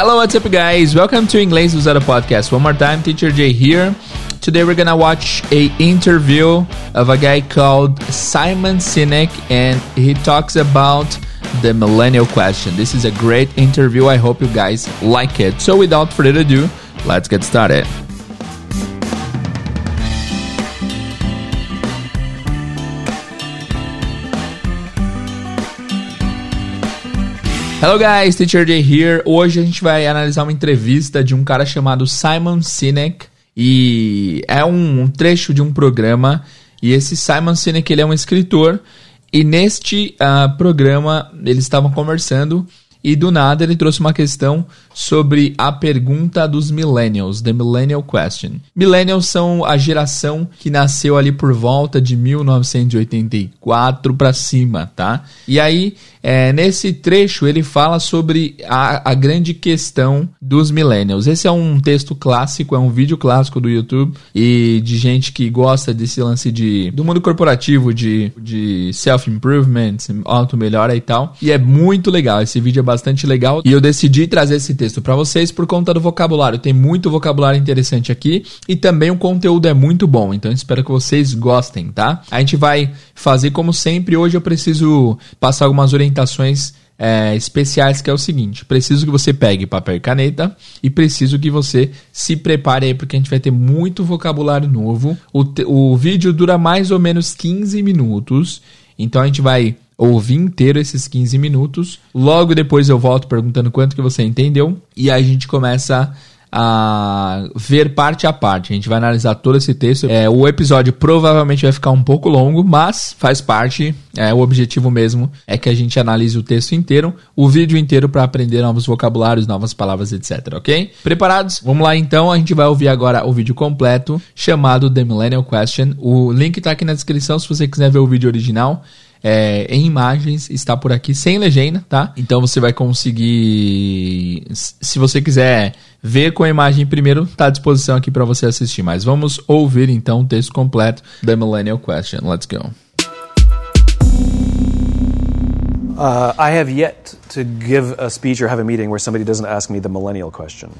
Hello, what's up, guys? Welcome to Inglês Usado Podcast. One more time, Teacher Jay here. Today we're gonna watch a interview of a guy called Simon Sinek, and he talks about the millennial question. This is a great interview. I hope you guys like it. So, without further ado, let's get started. Hello guys, Teacher Jay here. Hoje a gente vai analisar uma entrevista de um cara chamado Simon Sinek e é um, um trecho de um programa e esse Simon Sinek ele é um escritor e neste uh, programa eles estavam conversando e do nada ele trouxe uma questão sobre a pergunta dos millennials, the millennial question. Millennials são a geração que nasceu ali por volta de 1984 para cima, tá? E aí, é, nesse trecho ele fala sobre a, a grande questão dos millennials. Esse é um texto clássico, é um vídeo clássico do YouTube e de gente que gosta desse lance de do mundo corporativo, de, de self-improvement, auto-melhora e tal. E é muito legal, esse vídeo é bastante legal e eu decidi trazer esse texto para vocês por conta do vocabulário. Tem muito vocabulário interessante aqui e também o conteúdo é muito bom, então espero que vocês gostem, tá? A gente vai fazer como sempre. Hoje eu preciso passar algumas orientações é, especiais, que é o seguinte: preciso que você pegue papel e caneta e preciso que você se prepare aí, porque a gente vai ter muito vocabulário novo. O, o vídeo dura mais ou menos 15 minutos, então a gente vai ouvir inteiro esses 15 minutos. Logo depois eu volto perguntando quanto que você entendeu e aí a gente começa a ver parte a parte. A gente vai analisar todo esse texto. É, o episódio provavelmente vai ficar um pouco longo, mas faz parte. É, o objetivo mesmo é que a gente analise o texto inteiro, o vídeo inteiro para aprender novos vocabulários, novas palavras, etc. Ok? Preparados? Vamos lá então. A gente vai ouvir agora o vídeo completo chamado The Millennial Question. O link está aqui na descrição se você quiser ver o vídeo original é, em imagens, está por aqui sem legenda, tá? Então você vai conseguir, se você quiser ver com a imagem primeiro, está à disposição aqui para você assistir. Mas vamos ouvir então o texto completo da Millennial Question. Let's go. Uh, I have yet to give a speech or have a meeting where somebody doesn't ask me the millennial question.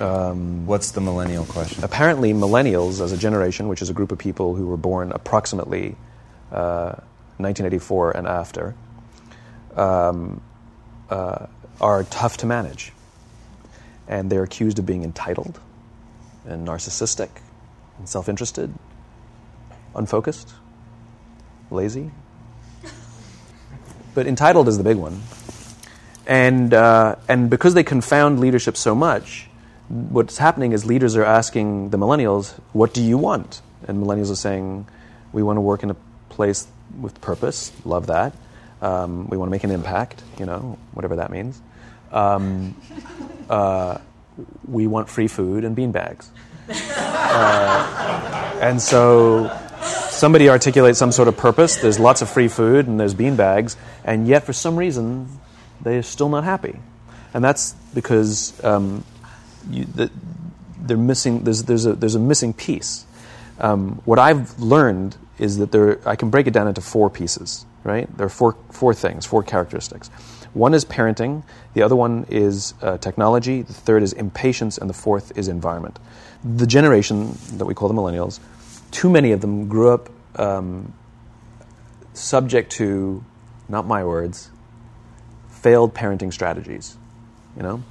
Um, What's the millennial question? Apparently, millennials as a generation, which is a group of people who were born approximately uh, 1984 and after, um, uh, are tough to manage. And they're accused of being entitled and narcissistic and self interested, unfocused, lazy. But entitled is the big one. And, uh, and because they confound leadership so much, what's happening is leaders are asking the millennials, What do you want? And millennials are saying, We want to work in a place with purpose. Love that. Um, we want to make an impact, you know, whatever that means. Um, uh, we want free food and bean bags. Uh, and so somebody articulates some sort of purpose. There's lots of free food and there's bean bags, and yet for some reason they're still not happy. And that's because um, you, the, they're missing. There's, there's, a, there's a missing piece. Um, what I've learned is that there, I can break it down into four pieces, right? There are four, four things, four characteristics. One is parenting, the other one is uh, technology, the third is impatience, and the fourth is environment. The generation that we call the millennials, too many of them grew up um, subject to, not my words, failed parenting strategies, you know?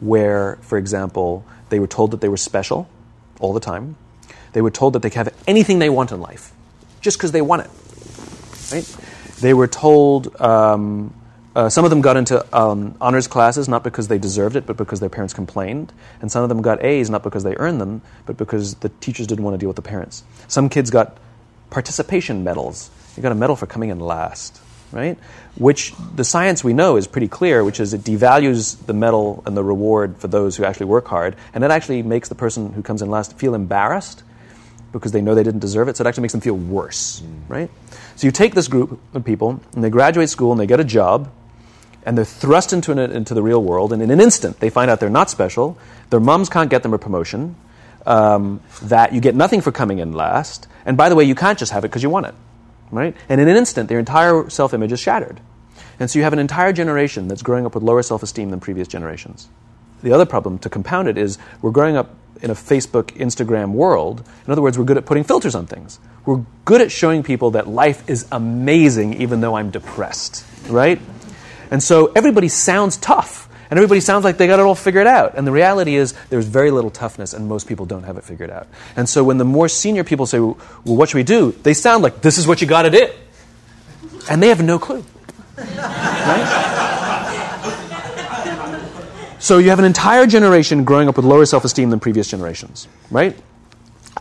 Where, for example, they were told that they were special all the time. They were told that they could have anything they want in life just because they want it. Right? They were told, um, uh, some of them got into um, honors classes not because they deserved it, but because their parents complained. And some of them got A's not because they earned them, but because the teachers didn't want to deal with the parents. Some kids got participation medals. You got a medal for coming in last, right? Which the science we know is pretty clear, which is it devalues the medal and the reward for those who actually work hard, and it actually makes the person who comes in last feel embarrassed because they know they didn't deserve it, so it actually makes them feel worse, mm. right? So you take this group of people, and they graduate school, and they get a job, and they're thrust into, an, into the real world, and in an instant, they find out they're not special, their moms can't get them a promotion, um, that you get nothing for coming in last, and by the way, you can't just have it because you want it, right? And in an instant, their entire self image is shattered. And so you have an entire generation that's growing up with lower self esteem than previous generations. the other problem to compound it is we're growing up in a Facebook, Instagram world. In other words, we're good at putting filters on things. We're good at showing people that life is amazing even though I'm depressed, right? And so everybody sounds tough and everybody sounds like they got it all figured out. And the reality is there's very little toughness and most people don't have it figured out. And so when the more senior people say, well, what should we do? They sound like this is what you got to do. And they have no clue. Right? So you have an entire generation growing up with lower self esteem than previous generations, right?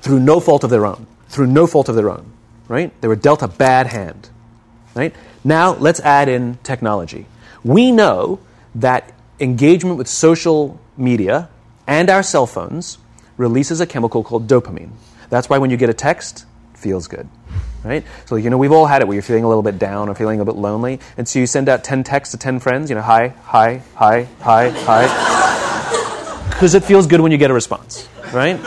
Through no fault of their own. Through no fault of their own, right? They were dealt a bad hand, right? Now let's add in technology. We know that engagement with social media and our cell phones releases a chemical called dopamine. That's why when you get a text, it feels good right? So, you know, we've all had it where you're feeling a little bit down or feeling a bit lonely. And so you send out 10 texts to 10 friends, you know, hi, hi, hi, hi, hi. Because it feels good when you get a response, right?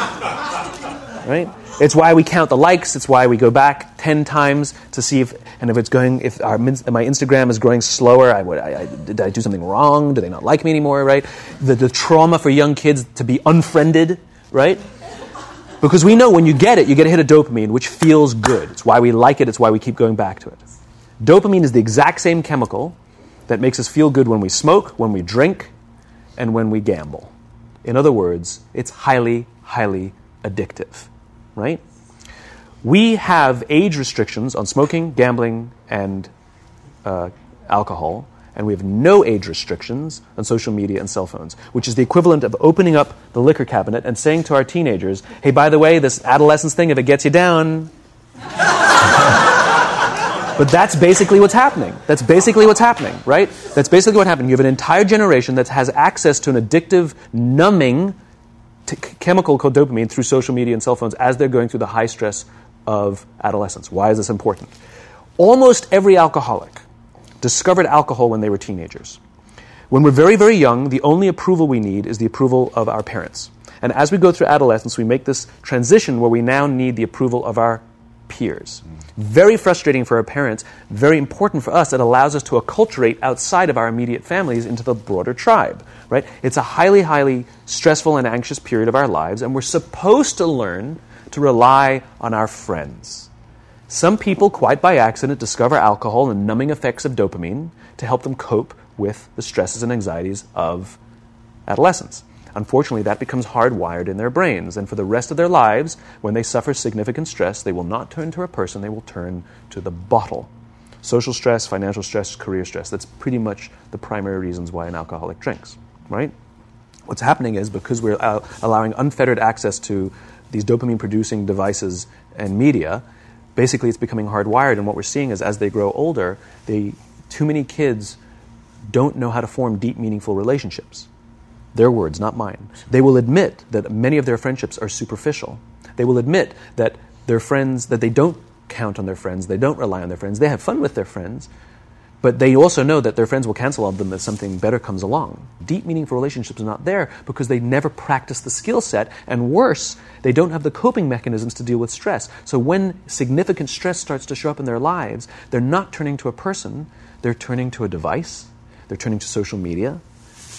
Right? It's why we count the likes. It's why we go back 10 times to see if, and if it's going, if our, my Instagram is growing slower, I, I, I, did I do something wrong? Do they not like me anymore, right? The, the trauma for young kids to be unfriended, right? Because we know when you get it, you get a hit of dopamine, which feels good. It's why we like it, it's why we keep going back to it. Dopamine is the exact same chemical that makes us feel good when we smoke, when we drink, and when we gamble. In other words, it's highly, highly addictive, right? We have age restrictions on smoking, gambling, and uh, alcohol and we have no age restrictions on social media and cell phones, which is the equivalent of opening up the liquor cabinet and saying to our teenagers, hey, by the way, this adolescence thing, if it gets you down. but that's basically what's happening. That's basically what's happening, right? That's basically what happened. You have an entire generation that has access to an addictive, numbing t- chemical called dopamine through social media and cell phones as they're going through the high stress of adolescence. Why is this important? Almost every alcoholic discovered alcohol when they were teenagers. When we're very, very young, the only approval we need is the approval of our parents. And as we go through adolescence, we make this transition where we now need the approval of our peers. Very frustrating for our parents, very important for us. It allows us to acculturate outside of our immediate families into the broader tribe, right? It's a highly, highly stressful and anxious period of our lives, and we're supposed to learn to rely on our friends. Some people, quite by accident, discover alcohol and numbing effects of dopamine to help them cope with the stresses and anxieties of adolescence. Unfortunately, that becomes hardwired in their brains, and for the rest of their lives, when they suffer significant stress, they will not turn to a person, they will turn to the bottle. Social stress, financial stress, career stress. That's pretty much the primary reasons why an alcoholic drinks, right? What's happening is because we're allowing unfettered access to these dopamine producing devices and media, basically it's becoming hardwired. And what we're seeing is as they grow older, they, too many kids don't know how to form deep, meaningful relationships. Their words, not mine. They will admit that many of their friendships are superficial. They will admit that their friends, that they don't count on their friends, they don't rely on their friends, they have fun with their friends, but they also know that their friends will cancel on them if something better comes along. Deep, meaningful relationships are not there because they never practice the skill set, and worse, they don't have the coping mechanisms to deal with stress. So when significant stress starts to show up in their lives, they're not turning to a person, they're turning to a device, they're turning to social media,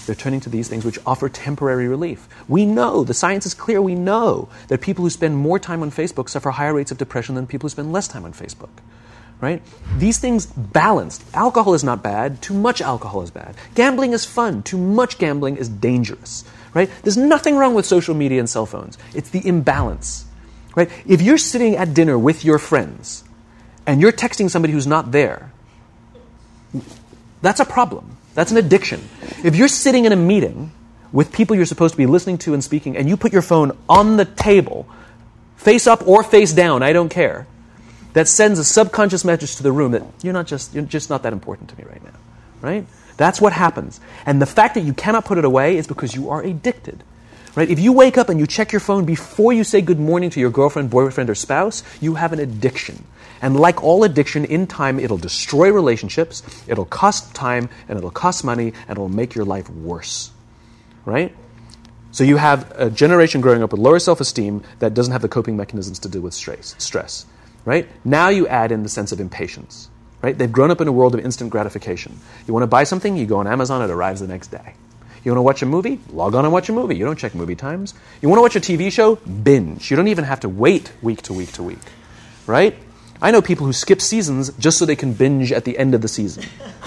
they're turning to these things which offer temporary relief. We know, the science is clear, we know that people who spend more time on Facebook suffer higher rates of depression than people who spend less time on Facebook right? These things balanced. Alcohol is not bad, too much alcohol is bad. Gambling is fun, too much gambling is dangerous, right? There's nothing wrong with social media and cell phones. It's the imbalance, right? If you're sitting at dinner with your friends and you're texting somebody who's not there, that's a problem. That's an addiction. If you're sitting in a meeting with people you're supposed to be listening to and speaking and you put your phone on the table, face up or face down, I don't care that sends a subconscious message to the room that you're not just you're just not that important to me right now. Right? That's what happens. And the fact that you cannot put it away is because you are addicted. Right? If you wake up and you check your phone before you say good morning to your girlfriend, boyfriend, or spouse, you have an addiction. And like all addiction, in time, it'll destroy relationships, it'll cost time, and it'll cost money, and it'll make your life worse. Right? So you have a generation growing up with lower self esteem that doesn't have the coping mechanisms to deal with stress. Right? Now you add in the sense of impatience, right? They've grown up in a world of instant gratification. You want to buy something, you go on Amazon, it arrives the next day. You want to watch a movie? Log on and watch a movie. You don't check movie times. You want to watch a TV show? Binge. You don't even have to wait week to week to week, right? I know people who skip seasons just so they can binge at the end of the season,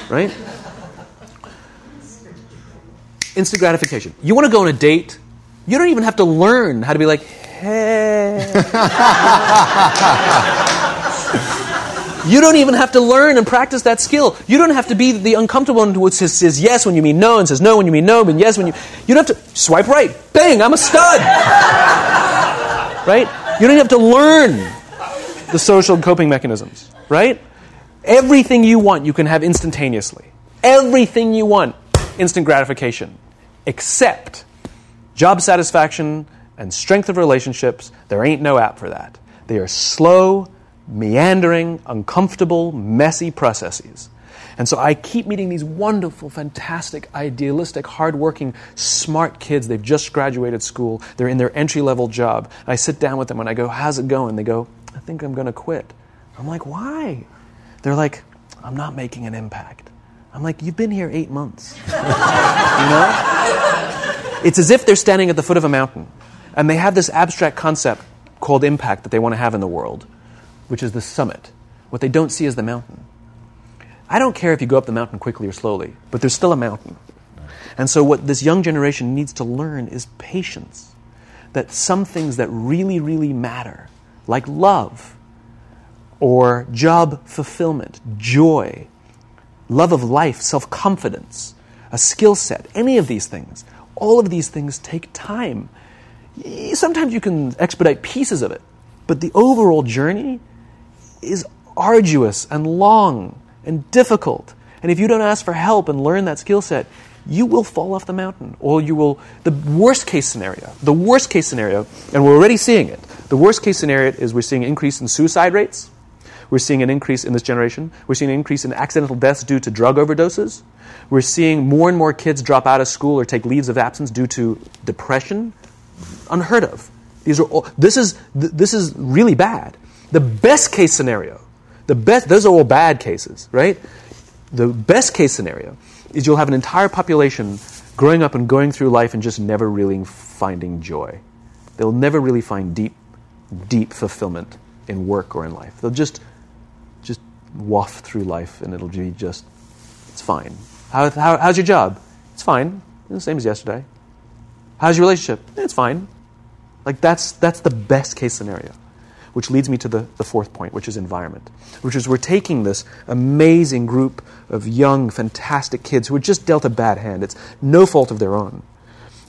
right? Instant gratification. You want to go on a date? You don't even have to learn how to be like, hey. You don't even have to learn and practice that skill. You don't have to be the uncomfortable one who says, says yes when you mean no and says no when you mean no and yes when you. You don't have to swipe right. Bang, I'm a stud. right? You don't have to learn the social coping mechanisms. Right? Everything you want, you can have instantaneously. Everything you want, instant gratification. Except job satisfaction and strength of relationships, there ain't no app for that. They are slow, meandering, uncomfortable, messy processes. And so I keep meeting these wonderful, fantastic, idealistic, hardworking, smart kids. They've just graduated school. They're in their entry level job. And I sit down with them and I go, How's it going? They go, I think I'm going to quit. I'm like, Why? They're like, I'm not making an impact. I'm like, You've been here eight months. you know? It's as if they're standing at the foot of a mountain and they have this abstract concept called impact that they want to have in the world which is the summit. What they don't see is the mountain. I don't care if you go up the mountain quickly or slowly, but there's still a mountain. And so, what this young generation needs to learn is patience. That some things that really, really matter, like love, or job fulfillment, joy, love of life, self confidence, a skill set, any of these things, all of these things take time. Sometimes you can expedite pieces of it, but the overall journey is arduous and long and difficult. And if you don't ask for help and learn that skill set, you will fall off the mountain. Or you will, the worst case scenario, the worst case scenario, and we're already seeing it, the worst case scenario is we're seeing an increase in suicide rates. We're seeing an increase in this generation. We're seeing an increase in accidental deaths due to drug overdoses. We're seeing more and more kids drop out of school or take leaves of absence due to depression. Unheard of. These are all, this is this is really bad. The best case scenario, the best, those are all bad cases, right? The best case scenario is you'll have an entire population growing up and going through life and just never really finding joy. They'll never really find deep, deep fulfillment in work or in life. They'll just, just waft through life and it'll be just, it's fine. How, how, how's your job? It's fine. It's the same as yesterday. How's your relationship? Eh, it's fine. Like that's, that's the best case scenario which leads me to the, the fourth point, which is environment, which is we're taking this amazing group of young, fantastic kids who were just dealt a bad hand. It's no fault of their own.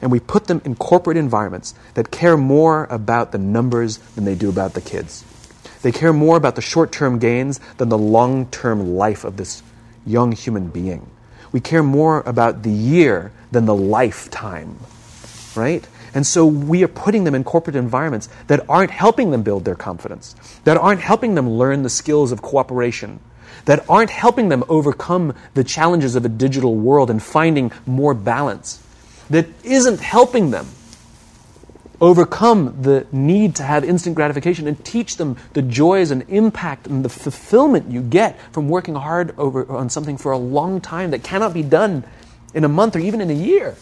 And we put them in corporate environments that care more about the numbers than they do about the kids. They care more about the short term gains than the long term life of this young human being. We care more about the year than the lifetime, right? And so we are putting them in corporate environments that aren't helping them build their confidence, that aren't helping them learn the skills of cooperation, that aren't helping them overcome the challenges of a digital world and finding more balance, that isn't helping them overcome the need to have instant gratification and teach them the joys and impact and the fulfillment you get from working hard over on something for a long time that cannot be done in a month or even in a year.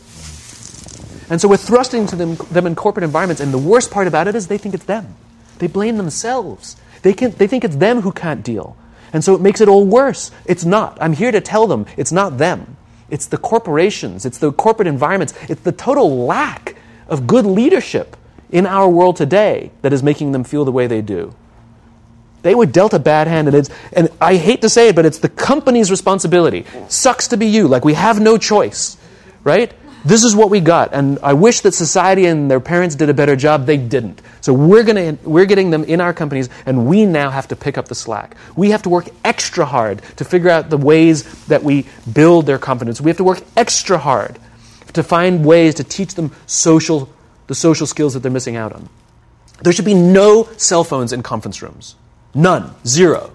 And so we're thrusting to them, them in corporate environments, and the worst part about it is they think it's them. They blame themselves. They, can, they think it's them who can't deal. And so it makes it all worse. It's not. I'm here to tell them it's not them. It's the corporations, it's the corporate environments, it's the total lack of good leadership in our world today that is making them feel the way they do. They were dealt a bad hand, and, it's, and I hate to say it, but it's the company's responsibility. Sucks to be you, like we have no choice, right? This is what we got. And I wish that society and their parents did a better job. They didn't. So we're, gonna, we're getting them in our companies, and we now have to pick up the slack. We have to work extra hard to figure out the ways that we build their confidence. We have to work extra hard to find ways to teach them social, the social skills that they're missing out on. There should be no cell phones in conference rooms. None. Zero.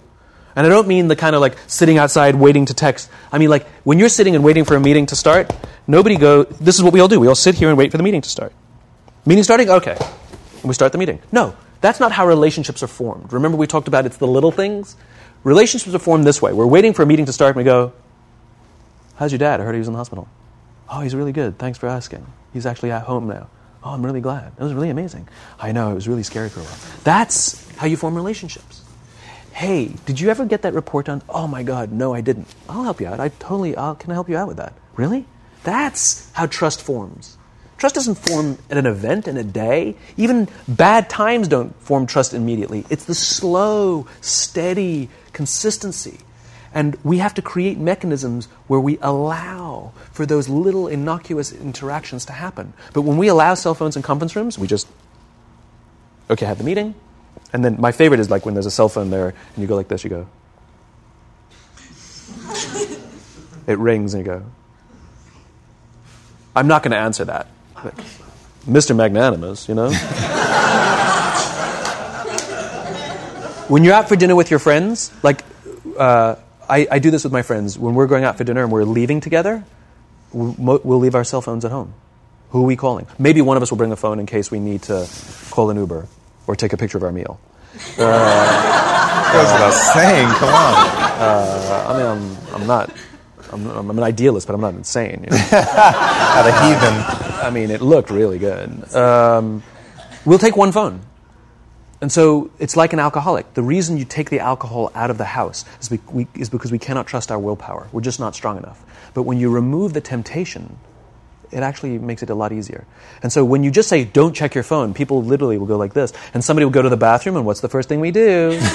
And I don't mean the kind of like sitting outside waiting to text. I mean like when you're sitting and waiting for a meeting to start, nobody go, this is what we all do. We all sit here and wait for the meeting to start. Meeting starting? Okay. And we start the meeting. No, that's not how relationships are formed. Remember we talked about it's the little things? Relationships are formed this way. We're waiting for a meeting to start and we go, how's your dad? I heard he was in the hospital. Oh, he's really good. Thanks for asking. He's actually at home now. Oh, I'm really glad. It was really amazing. I know, it was really scary for a while. That's how you form relationships. Hey, did you ever get that report done? Oh my God, no, I didn't. I'll help you out. I totally, I'll, can I help you out with that? Really? That's how trust forms. Trust doesn't form at an event in a day. Even bad times don't form trust immediately. It's the slow, steady consistency. And we have to create mechanisms where we allow for those little innocuous interactions to happen. But when we allow cell phones in conference rooms, we just, okay, have the meeting. And then my favorite is like when there's a cell phone there and you go like this, you go. it rings and you go. I'm not going to answer that. Like, Mr. Magnanimous, you know? when you're out for dinner with your friends, like, uh, I, I, do this with my friends. When we're going out for dinner and we're leaving together, we'll, we'll leave our cell phones at home. Who are we calling? Maybe one of us will bring a phone in case we need to call an Uber or take a picture of our meal. Uh, Goes without saying. Come on. Uh, I mean, I'm, I'm not. I'm, I'm, an idealist, but I'm not insane. You know? At a heathen. I mean, it looked really good. Um, we'll take one phone. And so it's like an alcoholic. The reason you take the alcohol out of the house is, we, is because we cannot trust our willpower. We're just not strong enough. But when you remove the temptation, it actually makes it a lot easier. And so when you just say, don't check your phone, people literally will go like this. And somebody will go to the bathroom, and what's the first thing we do?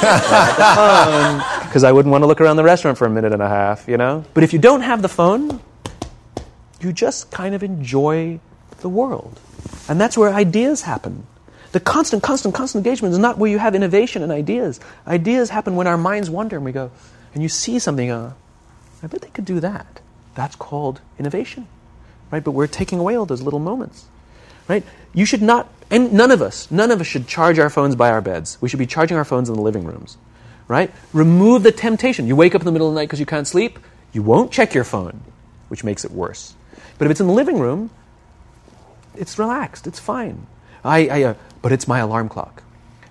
Because I wouldn't want to look around the restaurant for a minute and a half, you know? But if you don't have the phone, you just kind of enjoy the world. And that's where ideas happen. The constant, constant, constant engagement is not where you have innovation and ideas. Ideas happen when our minds wander and we go, and you see something, uh, I bet they could do that. That's called innovation right? But we're taking away all those little moments, right? You should not, and none of us, none of us should charge our phones by our beds. We should be charging our phones in the living rooms, right? Remove the temptation. You wake up in the middle of the night because you can't sleep, you won't check your phone, which makes it worse. But if it's in the living room, it's relaxed, it's fine. I, I uh, but it's my alarm clock.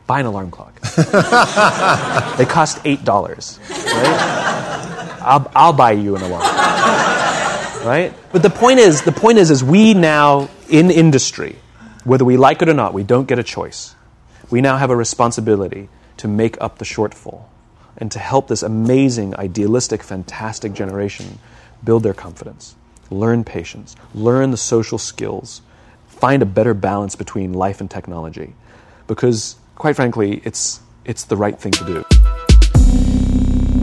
Buy an alarm clock. they cost $8, right? I'll, I'll buy you an alarm right? But the point is, the point is, is we now in industry, whether we like it or not, we don't get a choice. We now have a responsibility to make up the shortfall and to help this amazing, idealistic, fantastic generation build their confidence, learn patience, learn the social skills, find a better balance between life and technology. Because, quite frankly, it's, it's the right thing to do.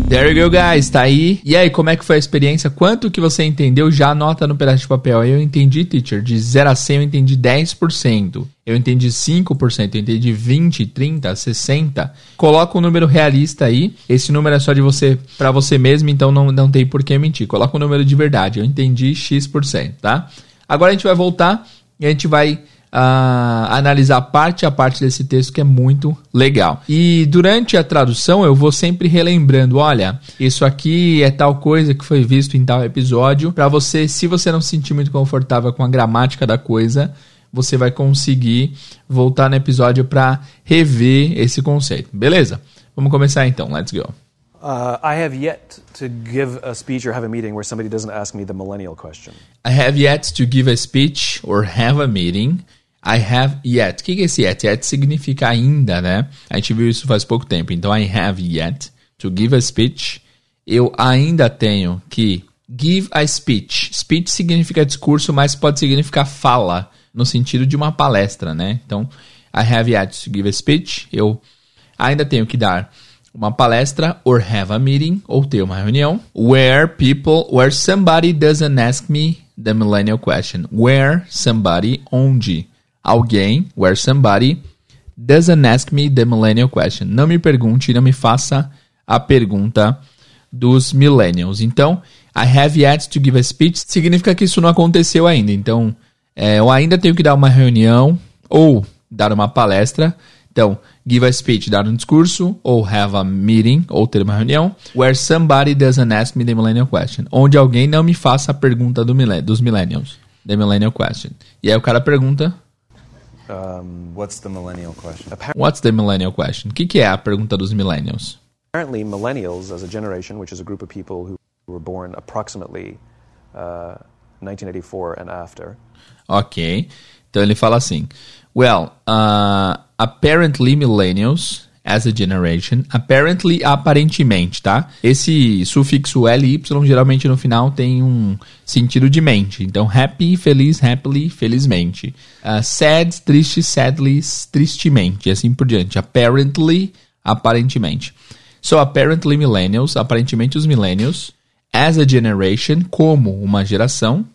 There you go, guys. Tá aí. E aí, como é que foi a experiência? Quanto que você entendeu? Já anota no pedaço de papel. Eu entendi, teacher. De 0 a 100 eu entendi 10%. Eu entendi 5%. Eu entendi 20, 30, 60. Coloca um número realista aí. Esse número é só de você para você mesmo, então não, não tem por que mentir. Coloca um número de verdade. Eu entendi X%, tá? Agora a gente vai voltar e a gente vai uh, analisar parte a parte desse texto que é muito legal. E durante a tradução eu vou sempre relembrando, olha, isso aqui é tal coisa que foi visto em tal episódio, para você, se você não se sentir muito confortável com a gramática da coisa, você vai conseguir voltar no episódio para rever esse conceito. Beleza? Vamos começar então. Let's go. Uh, I have yet to give a speech or have a meeting where somebody doesn't ask me the millennial question. I have yet to give a speech or have a meeting I have yet. O que é esse yet? Yet significa ainda, né? A gente viu isso faz pouco tempo. Então, I have yet to give a speech. Eu ainda tenho que give a speech. Speech significa discurso, mas pode significar fala, no sentido de uma palestra, né? Então, I have yet to give a speech. Eu ainda tenho que dar uma palestra or have a meeting ou ter uma reunião where people where somebody doesn't ask me the millennial question where somebody onde alguém, where somebody, doesn't ask me the millennial question. Não me pergunte, não me faça a pergunta dos millennials. Então, I have yet to give a speech significa que isso não aconteceu ainda. Então, é, eu ainda tenho que dar uma reunião ou dar uma palestra. Então, give a speech, dar um discurso, ou have a meeting, ou ter uma reunião, where somebody doesn't ask me the millennial question. Onde alguém não me faça a pergunta do dos millennials. The millennial question. E aí o cara pergunta, um, what's the millennial question? What's the millennial question? O que, que é a pergunta dos millennials? Apparently, millennials, as a generation, which is a group of people who were born approximately uh, 1984 and after. Ok. Então ele fala assim: Well, uh, apparently millennials as a generation, apparently aparentemente, tá? Esse sufixo ly geralmente no final tem um sentido de mente. Então happy, feliz, happily, felizmente. Uh, sad, triste, sadly, tristemente, e assim por diante. Apparently, aparentemente. So apparently millennials, aparentemente os millennials, as a generation, como uma geração,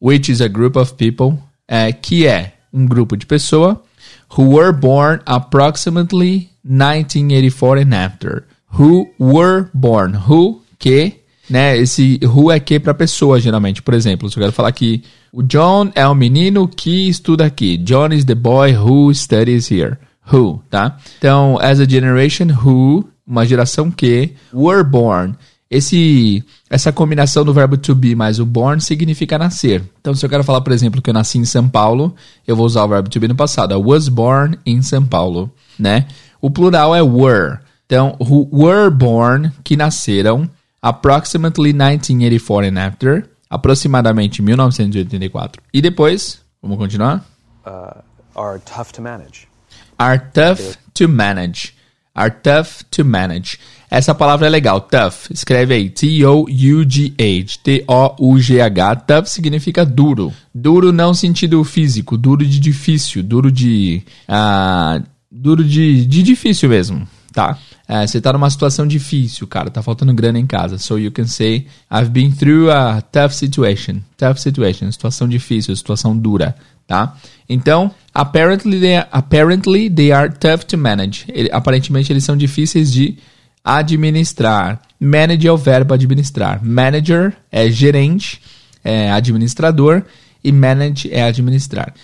which is a group of people, é, que é um grupo de pessoa who were born approximately 1984 and after. Who were born. Who, que, né? Esse who é que para pessoa, geralmente. Por exemplo, se eu quero falar que o John é o menino que estuda aqui. John is the boy who studies here. Who, tá? Então, as a generation who, uma geração que, were born esse, essa combinação do verbo to be mais o born significa nascer. Então, se eu quero falar, por exemplo, que eu nasci em São Paulo, eu vou usar o verbo to be no passado. I was born in São Paulo, né? O plural é were. Então, who were born, que nasceram, approximately 1984 and after, aproximadamente 1984. E depois, vamos continuar? Uh, are tough to manage. Are tough to manage. Are tough to manage. Essa palavra é legal, tough. Escreve aí, T-O-U-G-H. T-O-U-G-H. Tough significa duro. Duro não sentido físico, duro de difícil, duro de. Uh, duro de, de difícil mesmo, tá? Uh, você tá numa situação difícil, cara, tá faltando grana em casa. So you can say, I've been through a tough situation. Tough situation, situação difícil, situação dura, tá? Então, apparently they are, apparently they are tough to manage. Ele, aparentemente eles são difíceis de administrar. Manage é o verbo administrar. Manager é gerente, é administrador e manage é administrar.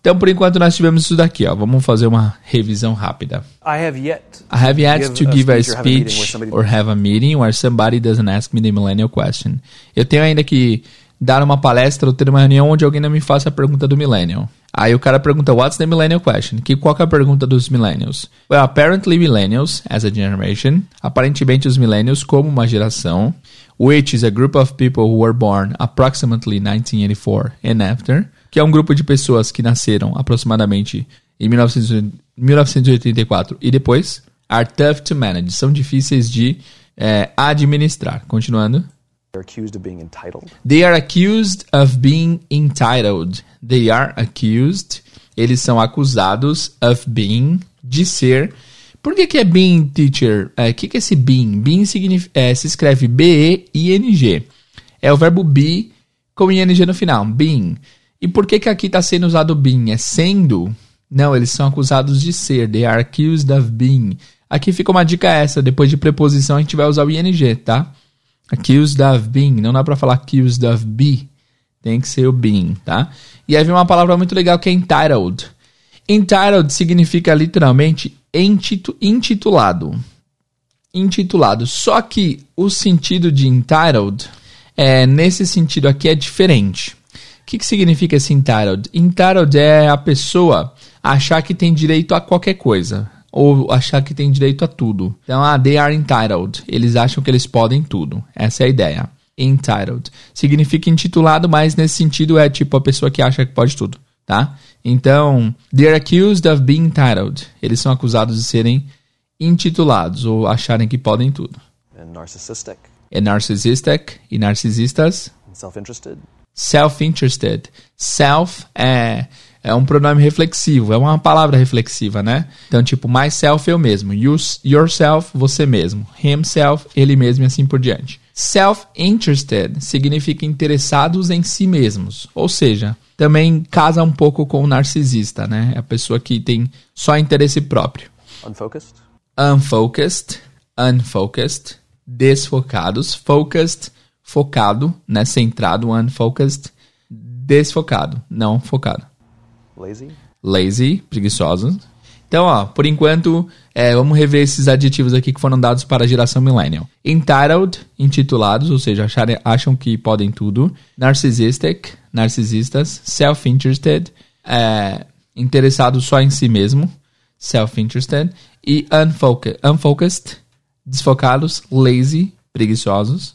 Então, por enquanto, nós tivemos isso daqui. Ó. Vamos fazer uma revisão rápida. I have yet, I have yet to give a speech or have a meeting where somebody doesn't ask me the millennial question. Eu tenho ainda que dar uma palestra ou ter uma reunião onde alguém não me faça a pergunta do millennial. Aí o cara pergunta, what's the millennial question? Que qual é a pergunta dos millennials? Well, apparently millennials, as a generation, aparentemente os millennials como uma geração, which is a group of people who were born approximately 1984 and after, que é um grupo de pessoas que nasceram aproximadamente em 1984 e depois, are tough to manage, são difíceis de é, administrar. Continuando. They're accused of being entitled. They are accused of being entitled. They are accused. Eles são acusados of being, de ser. Por que, que é being, teacher? O é, que, que é esse being? Being é, se escreve B-E-I-N-G. É o verbo be com ing no final. Being. E por que, que aqui está sendo usado being? É sendo? Não, eles são acusados de ser. They are accused of being. Aqui fica uma dica essa. Depois de preposição a gente vai usar o ing, tá? Accused of being. Não dá para falar accused of be. Tem que ser o being, tá? E aí vem uma palavra muito legal que é entitled. Entitled significa literalmente entitu intitulado. Intitulado. Só que o sentido de entitled, é, nesse sentido aqui, é diferente. O que, que significa esse entitled? Entitled é a pessoa achar que tem direito a qualquer coisa ou achar que tem direito a tudo. Então, ah, they are entitled. Eles acham que eles podem tudo. Essa é a ideia. Entitled. Significa intitulado, mas nesse sentido é tipo a pessoa que acha que pode tudo, tá? Então, they're accused of being entitled. Eles são acusados de serem intitulados ou acharem que podem tudo. And narcissistic. É narcissistic e narcisistas. Self-interested. Self-interested. Self é é um pronome reflexivo, é uma palavra reflexiva, né? Então, tipo, myself, eu mesmo. yourself, você mesmo. Himself, ele mesmo e assim por diante. Self-interested significa interessados em si mesmos. Ou seja, também casa um pouco com o narcisista, né? É a pessoa que tem só interesse próprio. Unfocused. Unfocused. Unfocused. Desfocados. Focused, focado, né? Centrado. Unfocused. Desfocado, não focado. Lazy. Lazy, preguiçosos. Então, ó, por enquanto, é, vamos rever esses adjetivos aqui que foram dados para a geração millennial. Entitled, intitulados, ou seja, acharem, acham que podem tudo. Narcissistic, narcisistas. Self-interested, é, interessado só em si mesmo. Self-interested. E unfocused, unfocused, desfocados. Lazy, preguiçosos.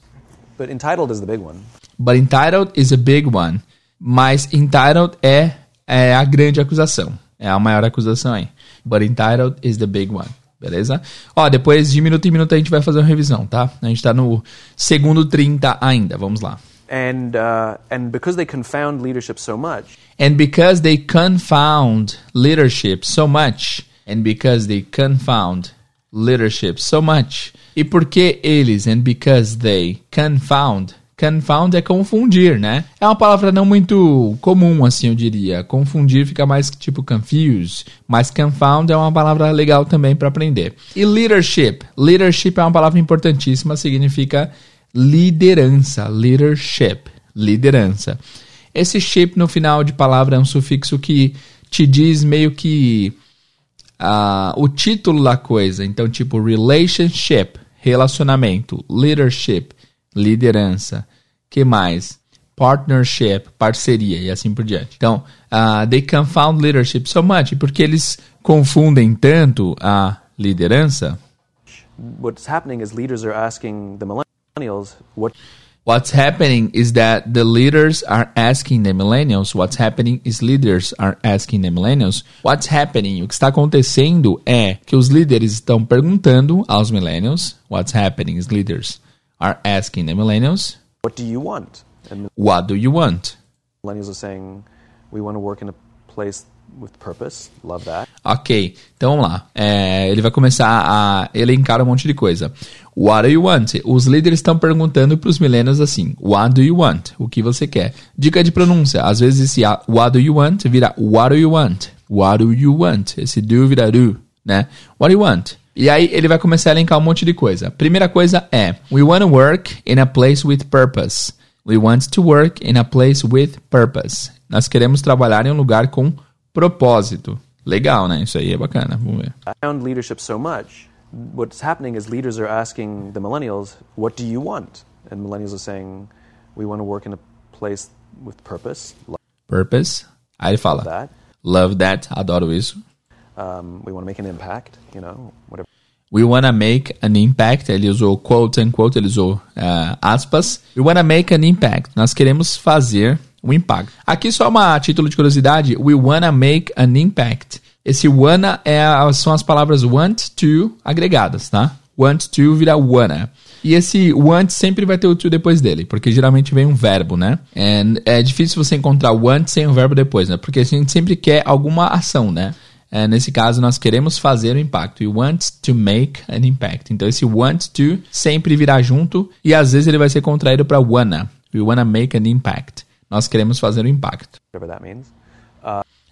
But entitled is the big one. But entitled is a big one. Mas entitled é, é a grande acusação. É a maior acusação aí. But entitled is the big one. Beleza? Ó, depois de minuto em minuto a gente vai fazer uma revisão, tá? A gente tá no segundo 30 ainda. Vamos lá. And, uh, and because they confound leadership so much, And because they confound leadership so much. And because they confound leadership so much. E porque eles, and because they confound. Confound é confundir, né? É uma palavra não muito comum, assim, eu diria. Confundir fica mais tipo confuse, mas confound é uma palavra legal também para aprender. E leadership. Leadership é uma palavra importantíssima, significa liderança. Leadership. Liderança. Esse ship no final de palavra é um sufixo que te diz meio que ah, o título da coisa. Então, tipo, relationship, relacionamento, leadership, liderança. Que mais? Partnership, parceria e assim por diante. Então, uh, they confound leadership so much, porque eles confundem tanto a liderança. what's happening is leaders are asking the millennials, what What's happening is that the leaders are asking the millennials. What's happening is leaders are asking the millennials. What's happening? O que está acontecendo é que os líderes estão perguntando aos millennials. What's happening is leaders are asking the millennials. what do you want? And What do you want? millennials are saying, we want to work in a place with purpose. Love that. Ok, então vamos lá. É, ele vai começar a elencar um monte de coisa. What do you want? Os líderes estão perguntando para os millennials assim: What do you want? O que você quer? Dica de pronúncia: às vezes esse What do you want vira What do you want? What do you want? Esse do vira do, né? What do you want? E aí ele vai começar a elencar um monte de coisa. Primeira coisa é: We want to work in a place with purpose. We want to work in a place with purpose. Nós queremos trabalhar em um lugar com propósito. Legal, né? Isso aí é bacana. Vamos ver. Found leadership so much. What's happening is leaders are asking the millennials, what do you want? And millennials are saying, we want to work in a place with purpose. Purpose. Aí ele fala: that. Love that. Adoro isso. Um, we want to make an impact, you know, whatever. We wanna make an impact. Ele usou quote unquote, ele usou ah, aspas. We wanna make an impact. Nós queremos fazer um impacto. Aqui só uma título de curiosidade. We wanna make an impact. Esse wanna é, são as palavras want to agregadas, tá? Want to vira wanna. E esse want sempre vai ter o to depois dele, porque geralmente vem um verbo, né? É difícil você encontrar want sem um verbo depois, né? Porque a gente sempre quer alguma ação, né? É, nesse caso, nós queremos fazer um impacto. We want to make an impact. Então, esse want to sempre virá junto e às vezes ele vai ser contraído para wanna. We wanna make an impact. Nós queremos fazer um impacto. that means.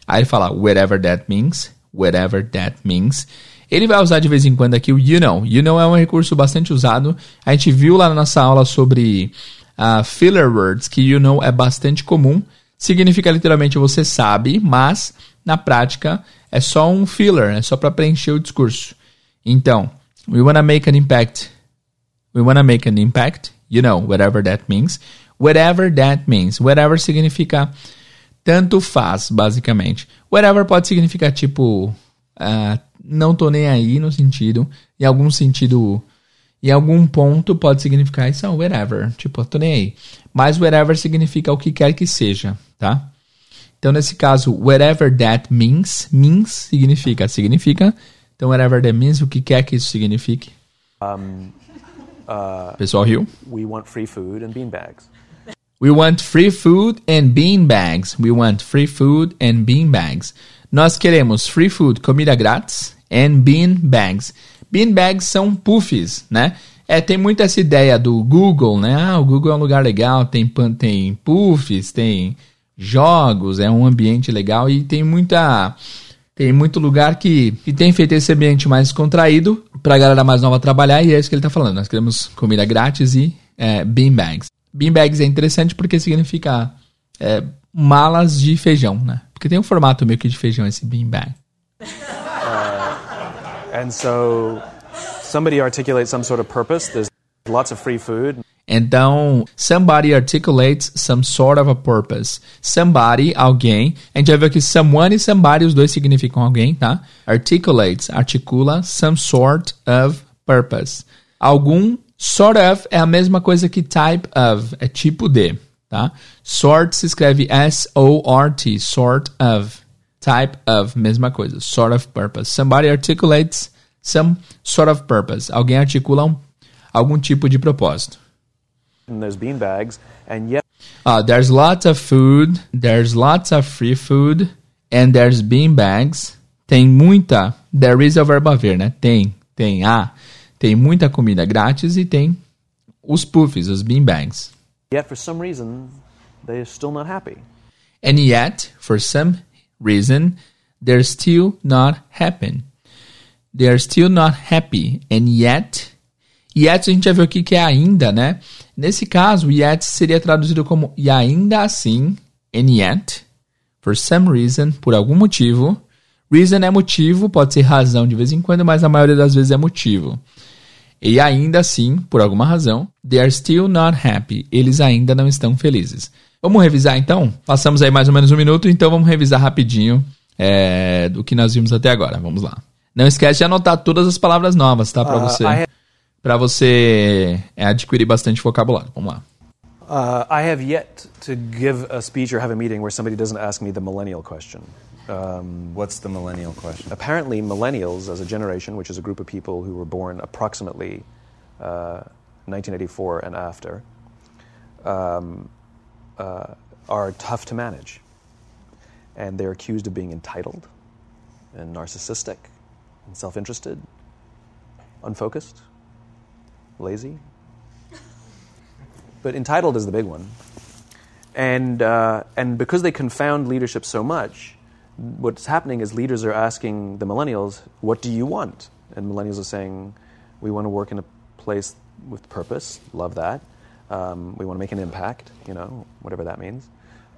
Aí ele fala whatever that means, whatever that means. Ele vai usar de vez em quando aqui o you know. You know é um recurso bastante usado. A gente viu lá na nossa aula sobre ah, filler words que you know é bastante comum. Significa literalmente você sabe, mas na prática é só um filler, é só para preencher o discurso. Então, we wanna make an impact. We wanna make an impact. You know, whatever that means. Whatever that means. Whatever significa tanto faz, basicamente. Whatever pode significar tipo. ah, não tô nem aí no sentido. Em algum sentido. Em algum ponto pode significar isso, oh, whatever. Tipo, tô nem aí. Mas whatever significa o que quer que seja, tá? Então, nesse caso, whatever that means, means significa, significa. Então, whatever that means, o que quer que isso signifique. Pessoal riu? We want free food and beanbags. We want free food and bean bags. We want free food and bean bags. Nós queremos free food, comida grátis, and bean bags. Bean bags são puffs, né? É, tem muito essa ideia do Google, né? Ah, o Google é um lugar legal, tem, tem puffs, tem jogos, é um ambiente legal e tem muita tem muito lugar que, que tem feito esse ambiente mais contraído pra galera mais nova trabalhar e é isso que ele tá falando. Nós queremos comida grátis e é, beanbags. Beanbags é interessante porque significa é, malas de feijão, né? Porque tem um formato meio que de feijão esse beanbag. And so somebody articulates some sort of purpose. There's lots of free food. Então, somebody articulates some sort of a purpose. Somebody, alguém. A gente já viu que someone e somebody, os dois significam alguém, tá? Articulates, articula some sort of purpose. Algum, sort of, é a mesma coisa que type of, é tipo de. tá? Sort se escreve S-O-R-T, sort of. Type of, mesma coisa, sort of purpose. Somebody articulates some sort of purpose. Alguém articula um, algum tipo de propósito. and there's bean bags, and yet there's lots of food, there's lots of free food, and there's bean bags. Tem muita, there is é o verbo haver, né? Tem, tem, ah, tem muita comida grátis e tem os puffs, os bean bags. yet for some reason they're still not happy. And yet, for some reason, they're still not happy. They're still not happy. And yet, yet a gente já viu aqui que é ainda, né? Nesse caso, yet seria traduzido como e ainda assim, and yet, for some reason, por algum motivo. Reason é motivo, pode ser razão de vez em quando, mas a maioria das vezes é motivo. E ainda assim, por alguma razão, they are still not happy. Eles ainda não estão felizes. Vamos revisar então? Passamos aí mais ou menos um minuto, então vamos revisar rapidinho é, do que nós vimos até agora. Vamos lá. Não esquece de anotar todas as palavras novas, tá? Para Uh, você, I para você é, adquirir bastante vocabulário. Vamos lá. Uh, I have yet to give a speech or have a meeting where somebody doesn't ask me the millennial question. Um, What's the millennial question? apparently, millennials as a generation, which is a group of people who were born approximately uh, 1984 and after, um, uh, are tough to manage. And they're accused of being entitled and narcissistic and self interested, unfocused, lazy. But entitled is the big one. And, uh, and because they confound leadership so much, what's happening is leaders are asking the millennials, What do you want? And millennials are saying, We want to work in a place with purpose, love that. Um, we want to make an impact, you know, whatever that means.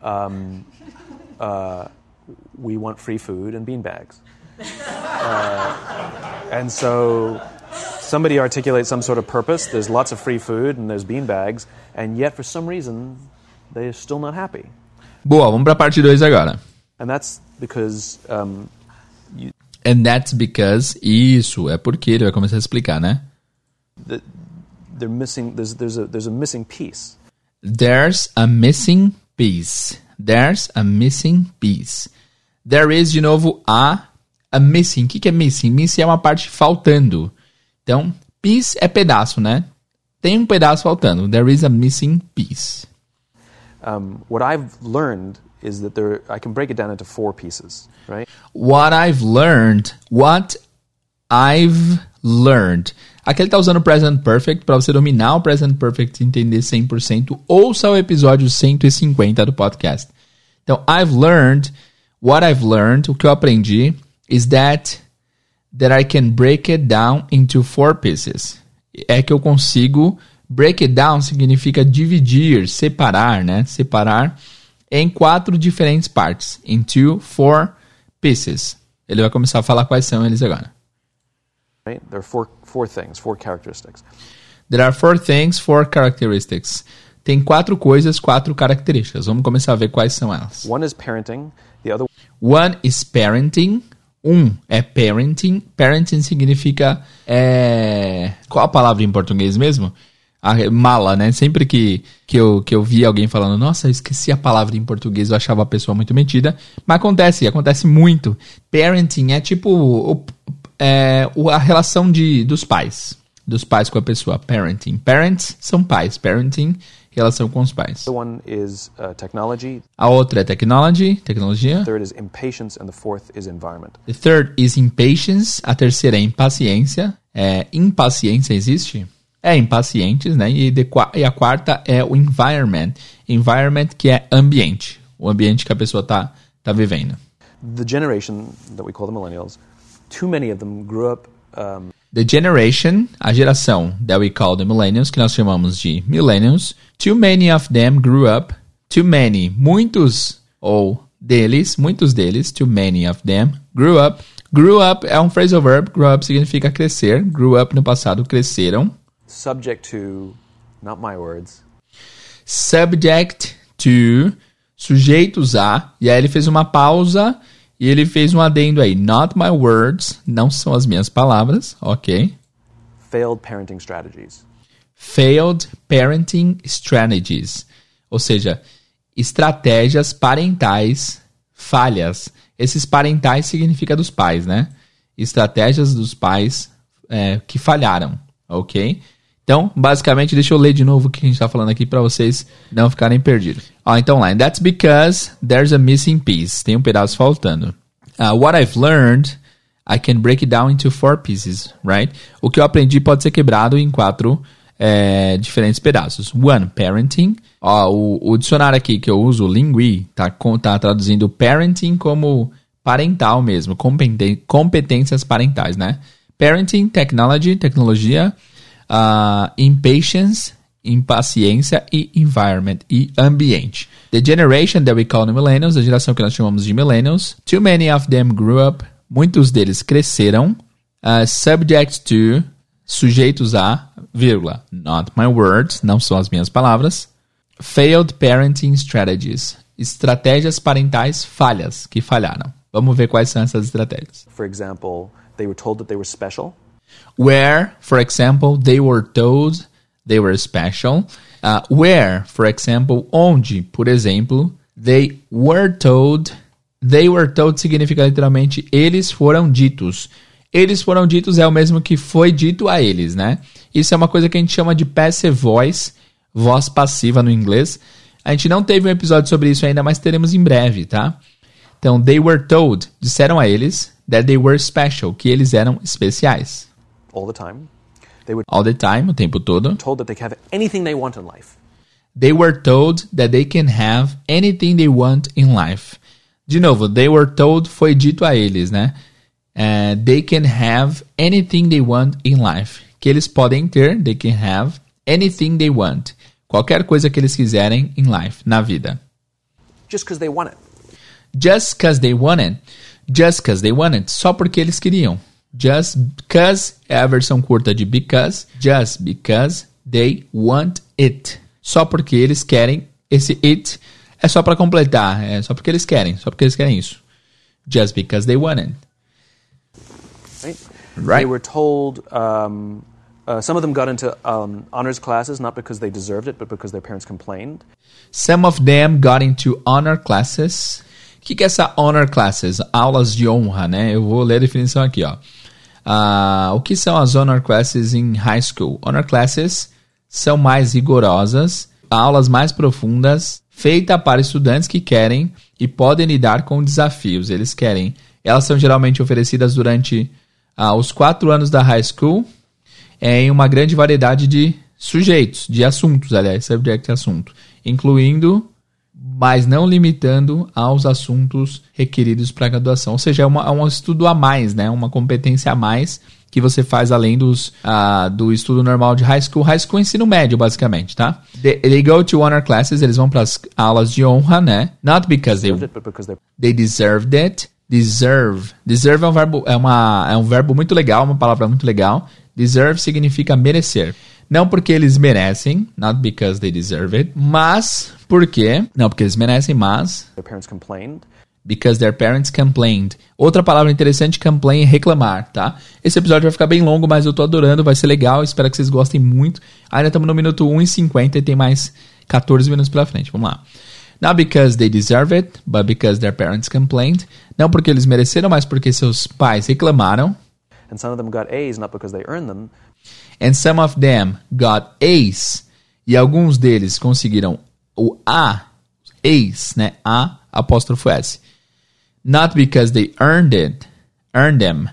Um, uh, we want free food and bean bags. Uh, and so somebody articulates some sort of purpose. There's lots of free food and there's bean bags, and yet for some reason they're still not happy. Boa, vamos para parte 2 agora. And that's because um, And that's because. Isso, é porque ele vai começar a explicar, né? the, they're missing. There's there's a there's a missing piece. There's a missing piece. There's a missing piece. There is, de novo, a, a missing. O que, que é missing? Missing é uma parte faltando. Então, piece é pedaço, né? Tem um pedaço faltando. There is a missing piece. Um, what I've learned is that there I can break it down into four pieces. Right. What I've learned. What I've learned. Aqui ele tá usando o present perfect para você dominar o present perfect e entender 100%. Ouça o episódio 150 do podcast. Então, I've learned, what I've learned, o que eu aprendi is that that I can break it down into four pieces. É que eu consigo break it down significa dividir, separar, né? Separar em quatro diferentes partes, into four pieces. Ele vai começar a falar quais são eles agora. Right. There are four four things, four characteristics. There are four things, four characteristics. Tem quatro coisas, quatro características. Vamos começar a ver quais são elas. One is parenting. The other One is parenting. Um é parenting. Parenting significa. É... Qual a palavra em português mesmo? A mala, né? Sempre que, que, eu, que eu vi alguém falando, nossa, esqueci a palavra em português, eu achava a pessoa muito metida. Mas acontece, acontece muito. Parenting é tipo o, é, a relação de, dos pais. Dos pais com a pessoa. Parenting. Parents são pais. Parenting, relação com os pais. uh. A outra é technology, tecnologia. The third is impatience. A terceira é impaciência. É, impaciência existe? É impacientes, né? E, de e a quarta é o environment. Environment que é ambiente. O ambiente que a pessoa tá, tá vivendo. The generation that we call the millennials, too many of them grew up um, The generation, a geração that we call the millennials, que nós chamamos de millennials, too many of them grew up, too many, muitos ou deles, muitos deles, too many of them grew up. Grew up é um phrasal verb, grew up significa crescer, grew up no passado cresceram. subject to, not my words, Subject to, sujeitos a, e aí ele fez uma pausa e ele fez um adendo aí, not my words, não são as minhas palavras, ok? failed parenting strategies. failed parenting strategies. Ou seja, estratégias parentais falhas. Esses parentais significa dos pais, né? Estratégias dos pais é, que falharam, ok? Então, basicamente, deixa eu ler de novo o que a gente está falando aqui para vocês não ficarem perdidos. Ah, então lá, that's because there's a missing piece. Tem um pedaço faltando. Uh, what I've learned, I can break it down into four pieces, right? O que eu aprendi pode ser quebrado em quatro é, diferentes pedaços. One, parenting. Ó, o, o, dicionário aqui que eu uso, Lingui, tá, tá traduzindo parenting como parental mesmo, competências parentais, né? Parenting, technology, tecnologia, uh, impatience, impaciência e environment e ambiente. The generation that we call the millennials, a geração que nós chamamos de millennials, too many of them grew up, muitos deles cresceram, uh, subject to, sujeitos a, vírgula, not my words, não são as minhas palavras, failed parenting strategies, estratégias parentais falhas, que falharam. Vamos ver quais são essas estratégias. For example, they were told that they were special. Where, for example, they were told they were special. Uh, where, for example, onde, por exemplo, they were told. They were told significa literalmente eles foram ditos. Eles foram ditos é o mesmo que foi dito a eles, né? Isso é uma coisa que a gente chama de passive voice, voz passiva no inglês. A gente não teve um episódio sobre isso ainda, mas teremos em breve, tá? Então, they were told, disseram a eles, that they were special, que eles eram especiais. All the time. They were All the time, o tempo todo. told that they can have anything they want in life. They were told that they can have anything they want in life. De novo, they were told foi dito a eles, né? Uh, they can have anything they want in life. Que eles podem ter, they can have anything they want. Qualquer coisa que eles quiserem in life, na vida. Just because they want it. Just because they want it. Just because they want it. Só porque eles queriam. Just because é a versão curta de because. Just because they want it. Só porque eles querem. Esse it é só para completar. É só porque eles querem. Só porque eles querem isso. Just because they want it. Right? Right. They were told. Um, uh, some of them got into um, honors classes not because they deserved it, but because their parents complained. Some of them got into honor classes. O que, que é essa honor classes? Aulas de honra, né? Eu vou ler a definição aqui, ó. Uh, o que são as honor classes em high school? Honor classes são mais rigorosas, aulas mais profundas, feitas para estudantes que querem e podem lidar com desafios. Eles querem. Elas são geralmente oferecidas durante uh, os quatro anos da high school em uma grande variedade de sujeitos, de assuntos, aliás, subject assunto, incluindo, mas não limitando aos assuntos requeridos para a graduação. Ou seja, é, uma, é um estudo a mais, né? Uma competência a mais que você faz além dos, uh, do estudo normal de high school. High school é ensino médio, basicamente, tá? They, they go to honor classes, eles vão para as aulas de honra, né? Not because they, they deserved it. Deserve. Deserve é um verbo, é uma, é um verbo muito legal, uma palavra muito legal. Deserve significa merecer. Não porque eles merecem, not because they deserve it, mas porque, não porque eles merecem, mas their parents complained. because their parents complained. Outra palavra interessante, complain é reclamar, tá? Esse episódio vai ficar bem longo, mas eu tô adorando, vai ser legal, espero que vocês gostem muito. Ainda estamos no minuto 1 e 50 e tem mais 14 minutos pela frente. Vamos lá. Not because they deserve it, but because their parents complained. Não porque eles mereceram, mas porque seus pais reclamaram. And some of them got A's not because they earned them, And some of them got A's. E alguns deles conseguiram o A, A's, né? A, apóstrofo S. Not because they earned it, earned them.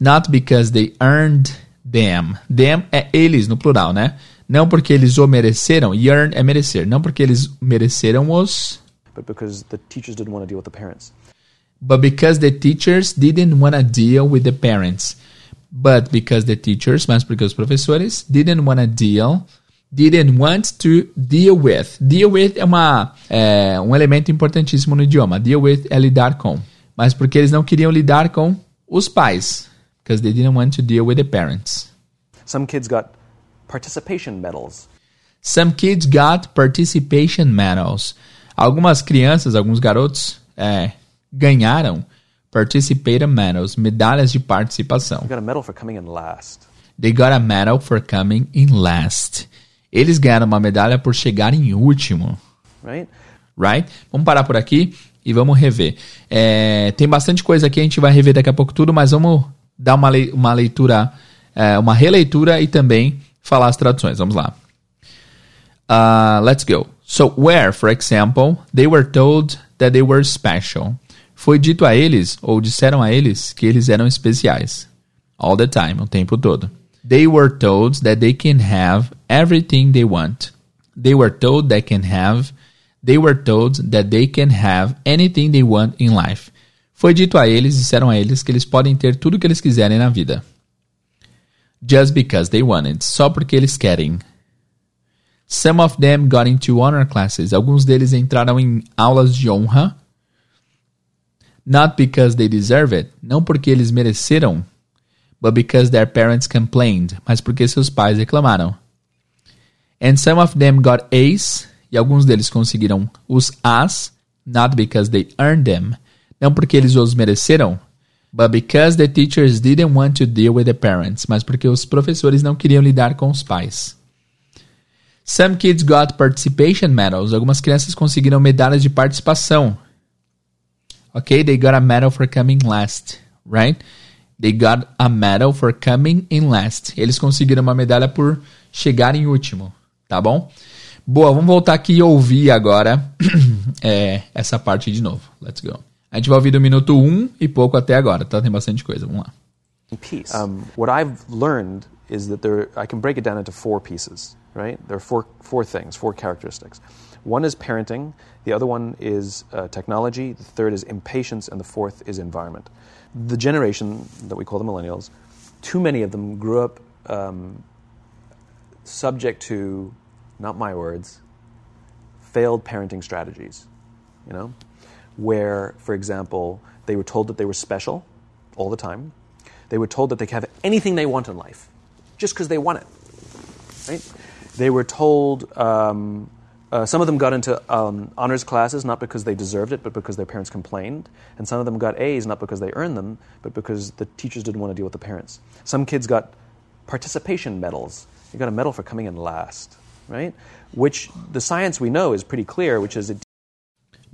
Not because they earned them. Them é eles no plural, né? Não porque eles o mereceram. E earn é merecer. Não porque eles mereceram os. but because the teachers didn't want to deal with the parents. but because the teachers didn't want to deal with the parents. But because the teachers, mas porque os professores, didn't want to deal, didn't want to deal with. Deal with é, uma, é um elemento importantíssimo no idioma. Deal with é lidar com. Mas porque eles não queriam lidar com os pais. Because they didn't want to deal with the parents. Some kids got participation medals. Some kids got participation medals. Algumas crianças, alguns garotos, é, ganharam participation medals, medalhas de participação. They got a medal for coming in last. They got a medal for coming in last. Eles ganharam uma medalha por chegar em último. right? Right? Vamos parar por aqui e vamos rever. É, tem bastante coisa aqui, a gente vai rever daqui a pouco tudo, mas vamos dar uma, le uma leitura, é, uma releitura e também falar as traduções. Vamos lá. Uh, let's go. So, where, for example, they were told that they were special. Foi dito a eles, ou disseram a eles, que eles eram especiais. All the time, o tempo todo. They were told that they can have everything they want. They were told they can have. They were told that they can have anything they want in life. Foi dito a eles, disseram a eles que eles podem ter tudo o que eles quiserem na vida. Just because they want it, só porque eles querem. Some of them got into honor classes. Alguns deles entraram em aulas de honra. Not because they deserve it, não porque eles mereceram, but because their parents complained, mas porque seus pais reclamaram. And some of them got A's, e alguns deles conseguiram os A's, not because they earned them, não porque eles os mereceram, but because the teachers didn't want to deal with the parents, mas porque os professores não queriam lidar com os pais. Some kids got participation medals. Algumas crianças conseguiram medalhas de participação. Ok, they got a medal for coming last, right? They got a medal for coming in last. Eles conseguiram uma medalha por chegar em último, tá bom? Boa, vamos voltar aqui e ouvir agora é, essa parte de novo. Let's go. A gente vai ouvir do minuto 1 um e pouco até agora, tá? Tem bastante coisa, vamos lá. Peace. Um, what I've learned is that there, I can break it down into four pieces, right? There are four, four things, four characteristics. One is parenting, the other one is uh, technology, the third is impatience, and the fourth is environment. The generation that we call the millennials, too many of them grew up um, subject to, not my words, failed parenting strategies. You know, where, for example, they were told that they were special all the time. They were told that they could have anything they want in life just because they want it. Right? They were told, um, uh, some of them got into um, honors classes not because they deserved it, but because their parents complained. And some of them got A's not because they earned them, but because the teachers didn't want to deal with the parents. Some kids got participation medals. You got a medal for coming in last, right? Which the science we know is pretty clear, which is it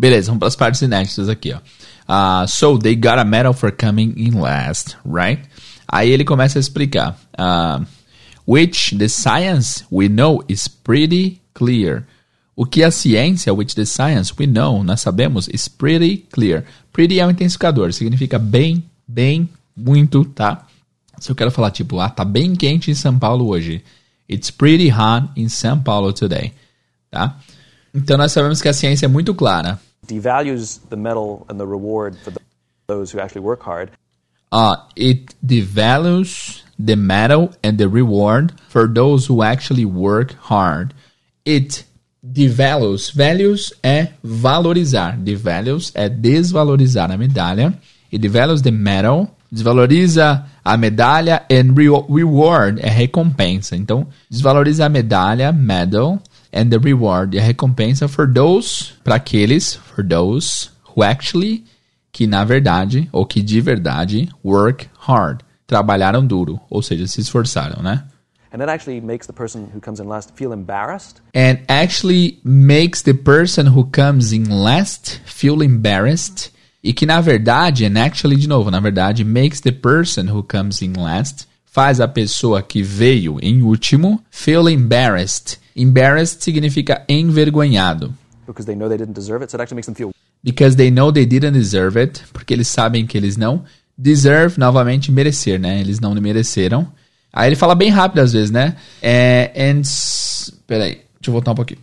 Beleza, vamos para as partes inéditas aqui, ó. Uh, so, they got a medal for coming in last, right? Aí ele começa a explicar. Uh, which the science we know is pretty clear. O que a ciência, which the science we know, nós sabemos, is pretty clear. Pretty é um intensificador, significa bem, bem, muito, tá? Se eu quero falar tipo, ah, tá bem quente em São Paulo hoje. It's pretty hot in São Paulo today, tá? Então nós sabemos que a ciência é muito clara. devalues the medal and the reward for those who actually work hard. Uh, it devalues the medal and the reward for those who actually work hard. It devalues. Values é valorizar. Devalues é desvalorizar a medalha. It devalues the medal. Desvaloriza a medalha and re reward é recompensa. Então, desvaloriza a medalha, medal, and the reward, e a recompensa for those, para aqueles, for those who actually, que na verdade, ou que de verdade, work hard, trabalharam duro, ou seja, se esforçaram, né? And that actually makes the person who comes in last feel embarrassed. And actually makes the person who comes in last feel embarrassed. E que na verdade, and actually de novo, na verdade, makes the person who comes in last faz a pessoa que veio em último feel embarrassed. Embarrassed significa envergonhado. Because they know they didn't deserve it, so it actually makes them feel Because they know they didn't deserve it, porque eles sabem que eles não deserve, novamente merecer, né? Eles não mereceram. Aí ele fala bem rápido às vezes, né? É, and peraí, deixa eu voltar um pouquinho.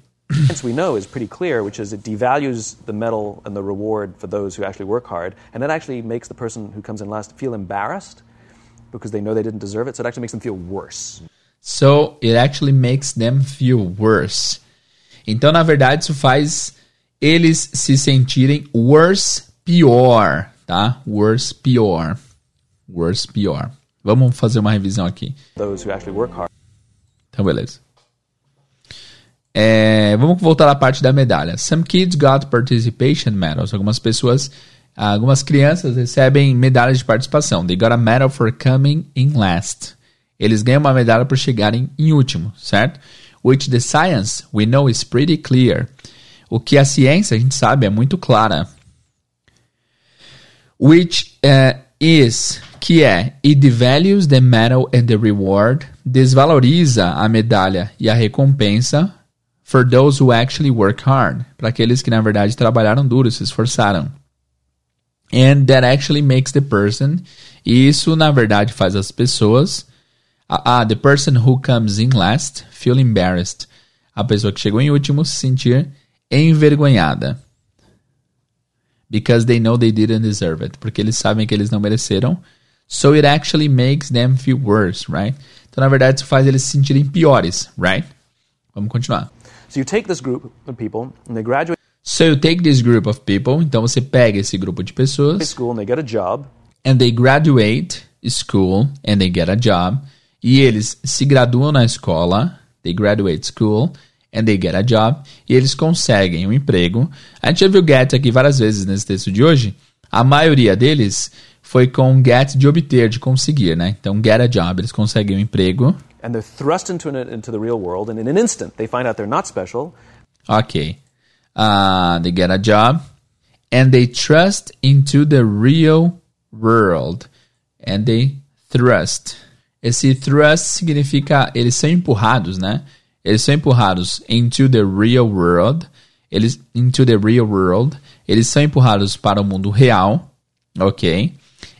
we know is pretty clear, which is it devalues the medal and the reward for those who actually work hard, and that actually makes the person who comes in last feel embarrassed because they know they didn't deserve it, so it actually makes them feel worse. So it actually makes them feel worse. Então, na verdade, isso faz eles se sentirem worse, pior, tá? Worse, pior. Worse, pior. Vamos fazer uma revisão aqui. Those who actually work hard. Então, beleza. É, vamos voltar à parte da medalha. Some kids got participation medals. Algumas pessoas, algumas crianças recebem medalhas de participação. They got a medal for coming in last. Eles ganham uma medalha por chegarem em último, certo? Which the science we know is pretty clear. O que a ciência, a gente sabe, é muito clara. Which uh, is, que é, it devalues the medal and the reward, desvaloriza a medalha e a recompensa for those who actually work hard, para aqueles que na verdade trabalharam duro, se esforçaram. And that actually makes the person, e isso na verdade faz as pessoas, ah, the person who comes in last feel embarrassed. A pessoa que chegou em último se sentir envergonhada. Because they know they didn't deserve it. Porque eles sabem que eles não mereceram. So it actually makes them feel worse, right? Então, na verdade, isso faz eles se sentirem piores, right? Vamos continuar. So you take this group of people and they graduate So you take this group of people. Então, você pega esse grupo de pessoas. school and they get a job. And they graduate school and they get a job. E eles se graduam na escola. They graduate school and they get a job. E eles conseguem um emprego. A gente já viu get aqui várias vezes nesse texto de hoje. A maioria deles foi com get de obter, de conseguir, né? Então, get a job, eles conseguem um emprego. And they're thrust into, an, into the real world, and in an instant, they find out they're not special. Ok. Uh, they get a job. And they trust into the real world. And they thrust. Esse thrust significa eles são empurrados, né? Eles são empurrados into the real world. Eles into the real world. Eles são empurrados para o mundo real, ok?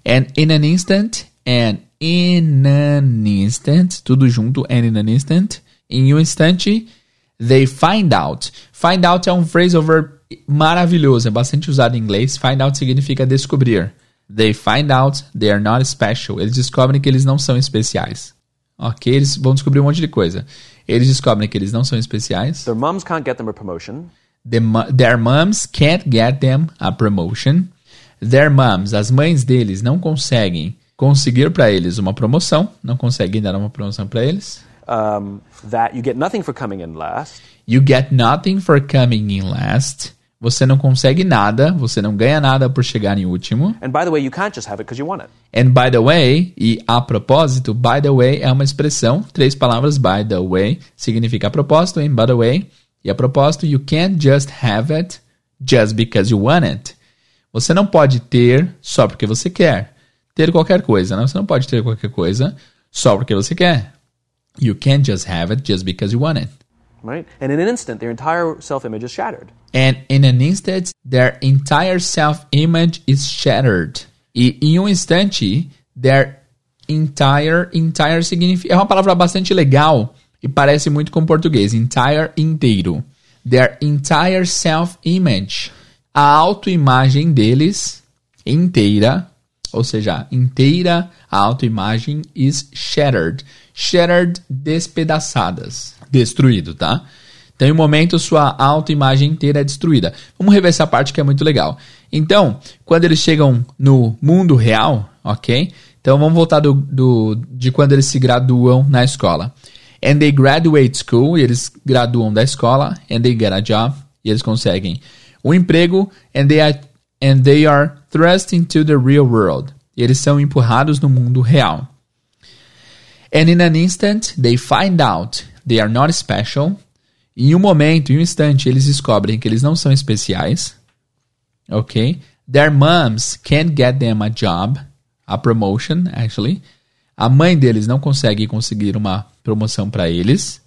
And in an instant, and in an instant, tudo junto, and in an instant, em um instante, they find out. Find out é um phrasal verb maravilhoso, é bastante usado em inglês. Find out significa descobrir. They find out they are not special. Eles descobrem que eles não são especiais. Ok? Eles vão descobrir um monte de coisa. Eles descobrem que eles não são especiais. Their moms can't get them a promotion. The, their moms can't get them a promotion. Their moms, as mães deles, não conseguem conseguir para eles uma promoção. Não conseguem dar uma promoção para eles. Um, that you get nothing for coming in last. You get nothing for coming in last. Você não consegue nada, você não ganha nada por chegar em último. And by the way, you can't just have it because you want it. And by the way, e a propósito, by the way é uma expressão, três palavras, by the way, significa a propósito, and by the way, e a propósito, you can't just have it just because you want it. Você não pode ter só porque você quer. Ter qualquer coisa, né? Você não pode ter qualquer coisa só porque você quer. You can't just have it just because you want it. Right? And in an instant, their entire self image is shattered. And in an instant, their entire self-image is shattered. E em um instante, their entire, entire significa... É uma palavra bastante legal e parece muito com português. Entire, inteiro. Their entire self-image. A autoimagem deles, inteira, ou seja, inteira a autoimagem is shattered. Shattered, despedaçadas. Destruído, tá? Então, em um momento, sua autoimagem inteira é destruída. Vamos rever essa parte que é muito legal. Então, quando eles chegam no mundo real, ok? Então, vamos voltar do, do, de quando eles se graduam na escola. And they graduate school, e eles graduam da escola. And they get a job, e eles conseguem um emprego. And they are, and they are thrust into the real world. E eles são empurrados no mundo real. And in an instant, they find out they are not special. Em um momento, em um instante, eles descobrem que eles não são especiais. Ok? Their moms can't get them a job, a promotion, actually. A mãe deles não consegue conseguir uma promoção para eles.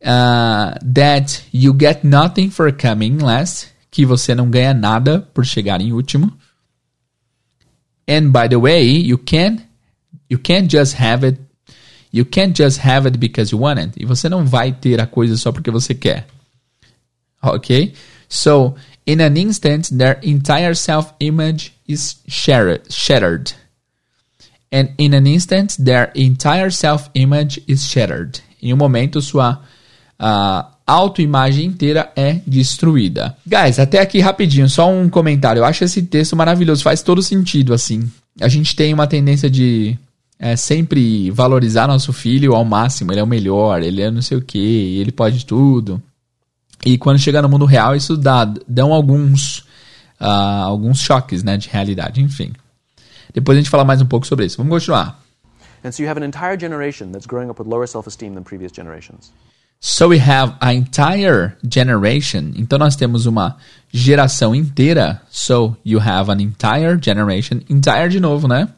Uh, that you get nothing for coming last, que você não ganha nada por chegar em último. And by the way, you can't you can't just have it You can't just have it because you want it. E você não vai ter a coisa só porque você quer. Ok? So, in an instant, their entire self-image is shattered. And in an instant, their entire self-image is shattered. Em um momento, sua uh, autoimagem inteira é destruída. Guys, até aqui rapidinho, só um comentário. Eu acho esse texto maravilhoso, faz todo sentido, assim. A gente tem uma tendência de é sempre valorizar nosso filho ao máximo. Ele é o melhor, ele é não sei o que, ele pode tudo. E quando chega no mundo real, isso dá, dão alguns, uh, alguns choques né, de realidade, enfim. Depois a gente fala mais um pouco sobre isso. Vamos continuar. And so you have an entire generation that's growing up with lower self-esteem than previous generations. So we have a entire generation. Então nós temos uma geração inteira. So you have an entire generation. Entire de novo, né?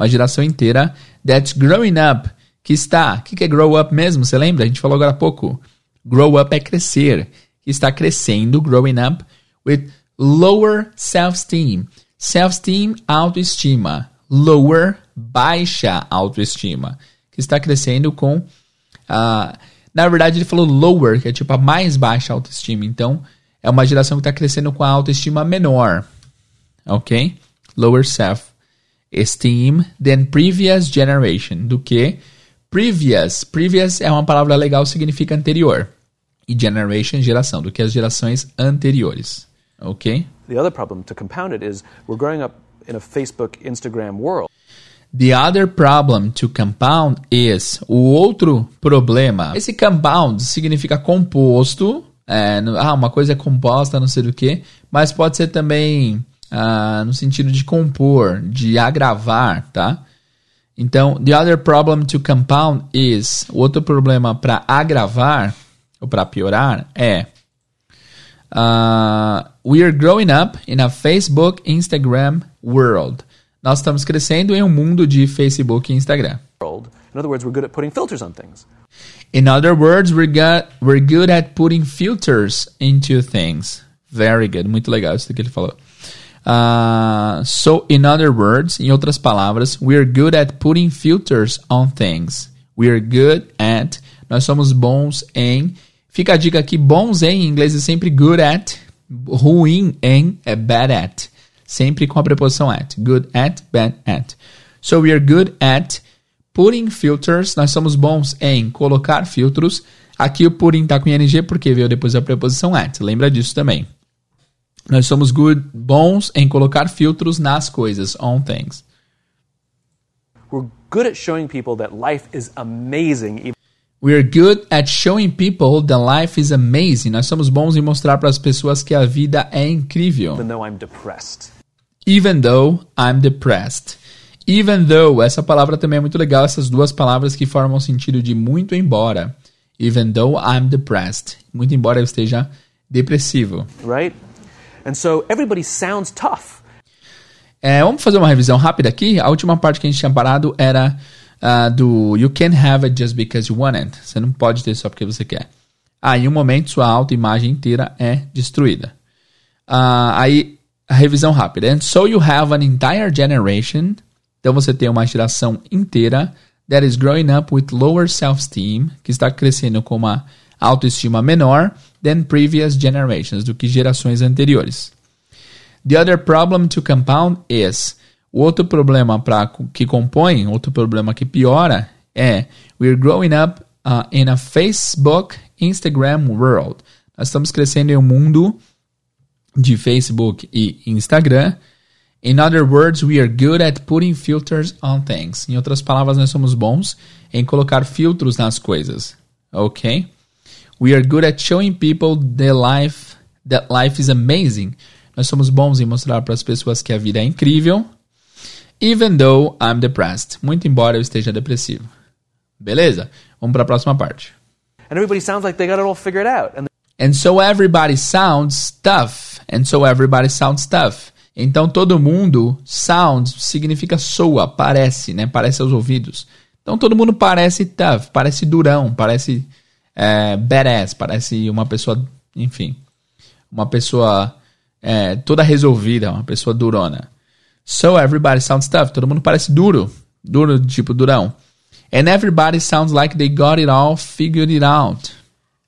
Uma geração inteira that's growing up. Que está. O que, que é grow up mesmo? Você lembra? A gente falou agora há pouco. Grow up é crescer. Que está crescendo, growing up, with lower self-esteem. Self-esteem, autoestima. Lower, baixa autoestima. Que está crescendo com. Uh, na verdade, ele falou lower, que é tipo a mais baixa autoestima. Então, é uma geração que está crescendo com a autoestima menor. Ok? Lower self-esteem than previous generation. Do que previous. Previous é uma palavra legal, significa anterior. E generation, geração. Do que as gerações anteriores. Ok? The other problem to compound it is we're growing up in a Facebook, Instagram world. The other problem to compound is. O outro problema. Esse compound significa composto. É, ah, uma coisa é composta, não sei do que. Mas pode ser também ah, no sentido de compor, de agravar, tá? Então, the other problem to compound is. O outro problema para agravar, ou para piorar, é. Uh, we are growing up in a Facebook, Instagram world. Nós estamos crescendo em um mundo de Facebook e Instagram. In other words, we're good at putting filters on things. In other words, we're good, we're good at putting filters into things. Very good. Muito legal isso que ele falou. Uh, so, in other words, em outras palavras, we're good at putting filters on things. We're good at. Nós somos bons em. Fica a dica aqui: bons em, em inglês é sempre good at. Ruim em é bad at sempre com a preposição at. Good at, bad at. So we are good at putting filters. Nós somos bons em colocar filtros. Aqui o putting está com ing porque veio depois da preposição at. Lembra disso também. Nós somos good, bons em colocar filtros nas coisas, on things. We're good at showing people that life is amazing. We're good at showing people that life is amazing. Nós somos bons em mostrar para as pessoas que a vida é incrível. Even though I'm depressed. Even though I'm depressed. Even though, essa palavra também é muito legal, essas duas palavras que formam o sentido de muito embora. Even though I'm depressed. Muito embora eu esteja depressivo. Right? And so everybody sounds tough. É, vamos fazer uma revisão rápida aqui. A última parte que a gente tinha parado era uh, do You can't have it just because you want it. Você não pode ter só porque você quer. Ah, em um momento sua autoimagem inteira é destruída. Uh, aí a revisão rápida. And so you have an entire generation. Então você tem uma geração inteira that is growing up with lower self-esteem, que está crescendo com uma autoestima menor than previous generations, do que gerações anteriores. The other problem to compound is o outro problema para que compõe, outro problema que piora é we're growing up uh, in a Facebook, Instagram world. Nós estamos crescendo em um mundo de Facebook e Instagram. In other words, we are good at putting filters on things. Em outras palavras, nós somos bons em colocar filtros nas coisas. Ok? We are good at showing people the life that life is amazing. Nós somos bons em mostrar para as pessoas que a vida é incrível. Even though I'm depressed. Muito embora eu esteja depressivo. Beleza? Vamos para a próxima parte. And everybody sounds like they got it all figured out. And And so everybody sounds tough. And so everybody sounds tough. Então todo mundo sounds significa soa, parece, né? Parece aos ouvidos. Então todo mundo parece tough, parece durão, parece é, badass, parece uma pessoa, enfim, uma pessoa é, toda resolvida, uma pessoa durona. So everybody sounds tough. Todo mundo parece duro, duro tipo durão. And everybody sounds like they got it all figured it out.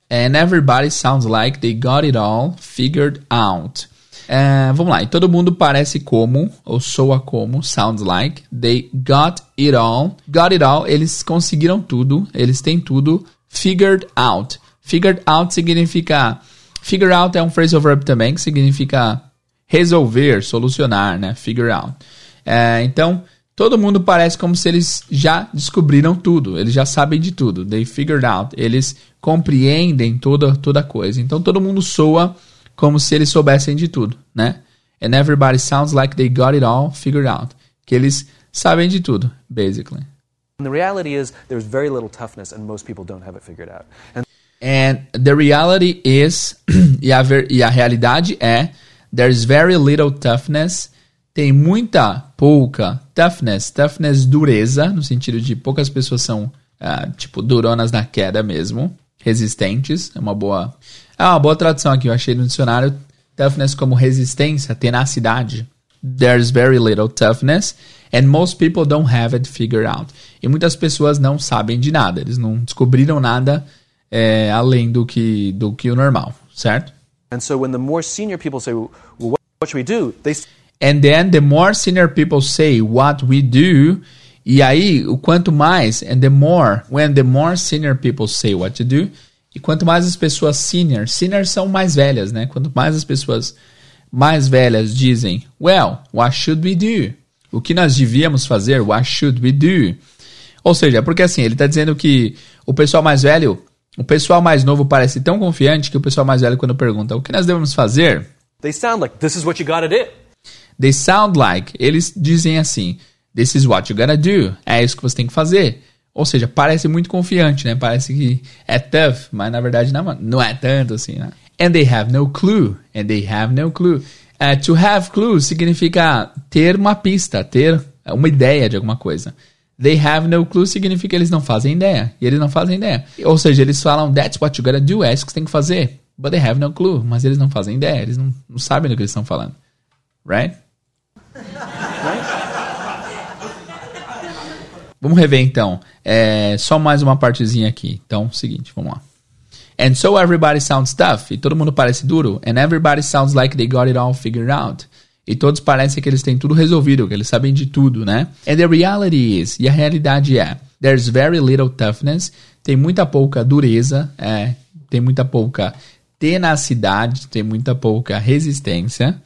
And everybody sounds like they got it all figured out. É, vamos lá, e todo mundo parece como, ou soa como, sounds like, they got it all. Got it all, eles conseguiram tudo, eles têm tudo figured out. Figured out significa. Figure out é um phrasal verb também, que significa resolver, solucionar, né? Figure out. É, então, todo mundo parece como se eles já descobriram tudo, eles já sabem de tudo. They figured out. Eles compreendem toda, toda coisa. Então, todo mundo soa como se eles soubessem de tudo, né? And everybody sounds like they got it all figured out. Que eles sabem de tudo, basically. The reality is there's very little toughness and most people don't have it figured out. And And the reality is, e a, ver, e a realidade é, there's very little toughness, tem muita, pouca toughness, toughness dureza, no sentido de poucas pessoas são, uh, tipo, duronas na queda mesmo, resistentes, é uma boa, é uma boa tradução aqui, eu achei no dicionário, toughness como resistência, tenacidade. There's very little toughness, and most people don't have it figured out. E muitas pessoas não sabem de nada, eles não descobriram nada é, além do que, do que o normal, certo? And so when the more senior people say, well, what, should we do? They And then the more senior people say what we do, e aí o quanto mais, and the more, when the more senior people say what to do, e quanto mais as pessoas senior, senior são mais velhas, né? Quanto mais as pessoas mais velhas dizem, well, what should we do? O que nós devíamos fazer? What should we do? Ou seja, porque assim, ele está dizendo que o pessoal mais velho o pessoal mais novo parece tão confiante que o pessoal mais velho, quando pergunta o que nós devemos fazer, they sound like this is what you gotta do. they sound like, eles dizem assim, this is what you gotta do, é isso que você tem que fazer. Ou seja, parece muito confiante, né? Parece que é tough, mas na verdade não, não é tanto assim, né? And they have no clue, and they have no clue. Uh, to have clue significa ter uma pista, ter uma ideia de alguma coisa. They have no clue significa eles não fazem ideia. E eles não fazem ideia. Ou seja, eles falam, that's what you gotta do, é isso que você tem que fazer. But they have no clue. Mas eles não fazem ideia, eles não, não sabem do que eles estão falando. Right? Vamos rever então. É, só mais uma partezinha aqui. Então, seguinte, vamos lá. And so everybody sounds tough. E todo mundo parece duro. And everybody sounds like they got it all figured out. E todos parecem que eles têm tudo resolvido, que eles sabem de tudo, né? And the reality is, e a realidade é, there's very little toughness, tem muita pouca dureza, é, tem muita pouca tenacidade, tem muita pouca resistência.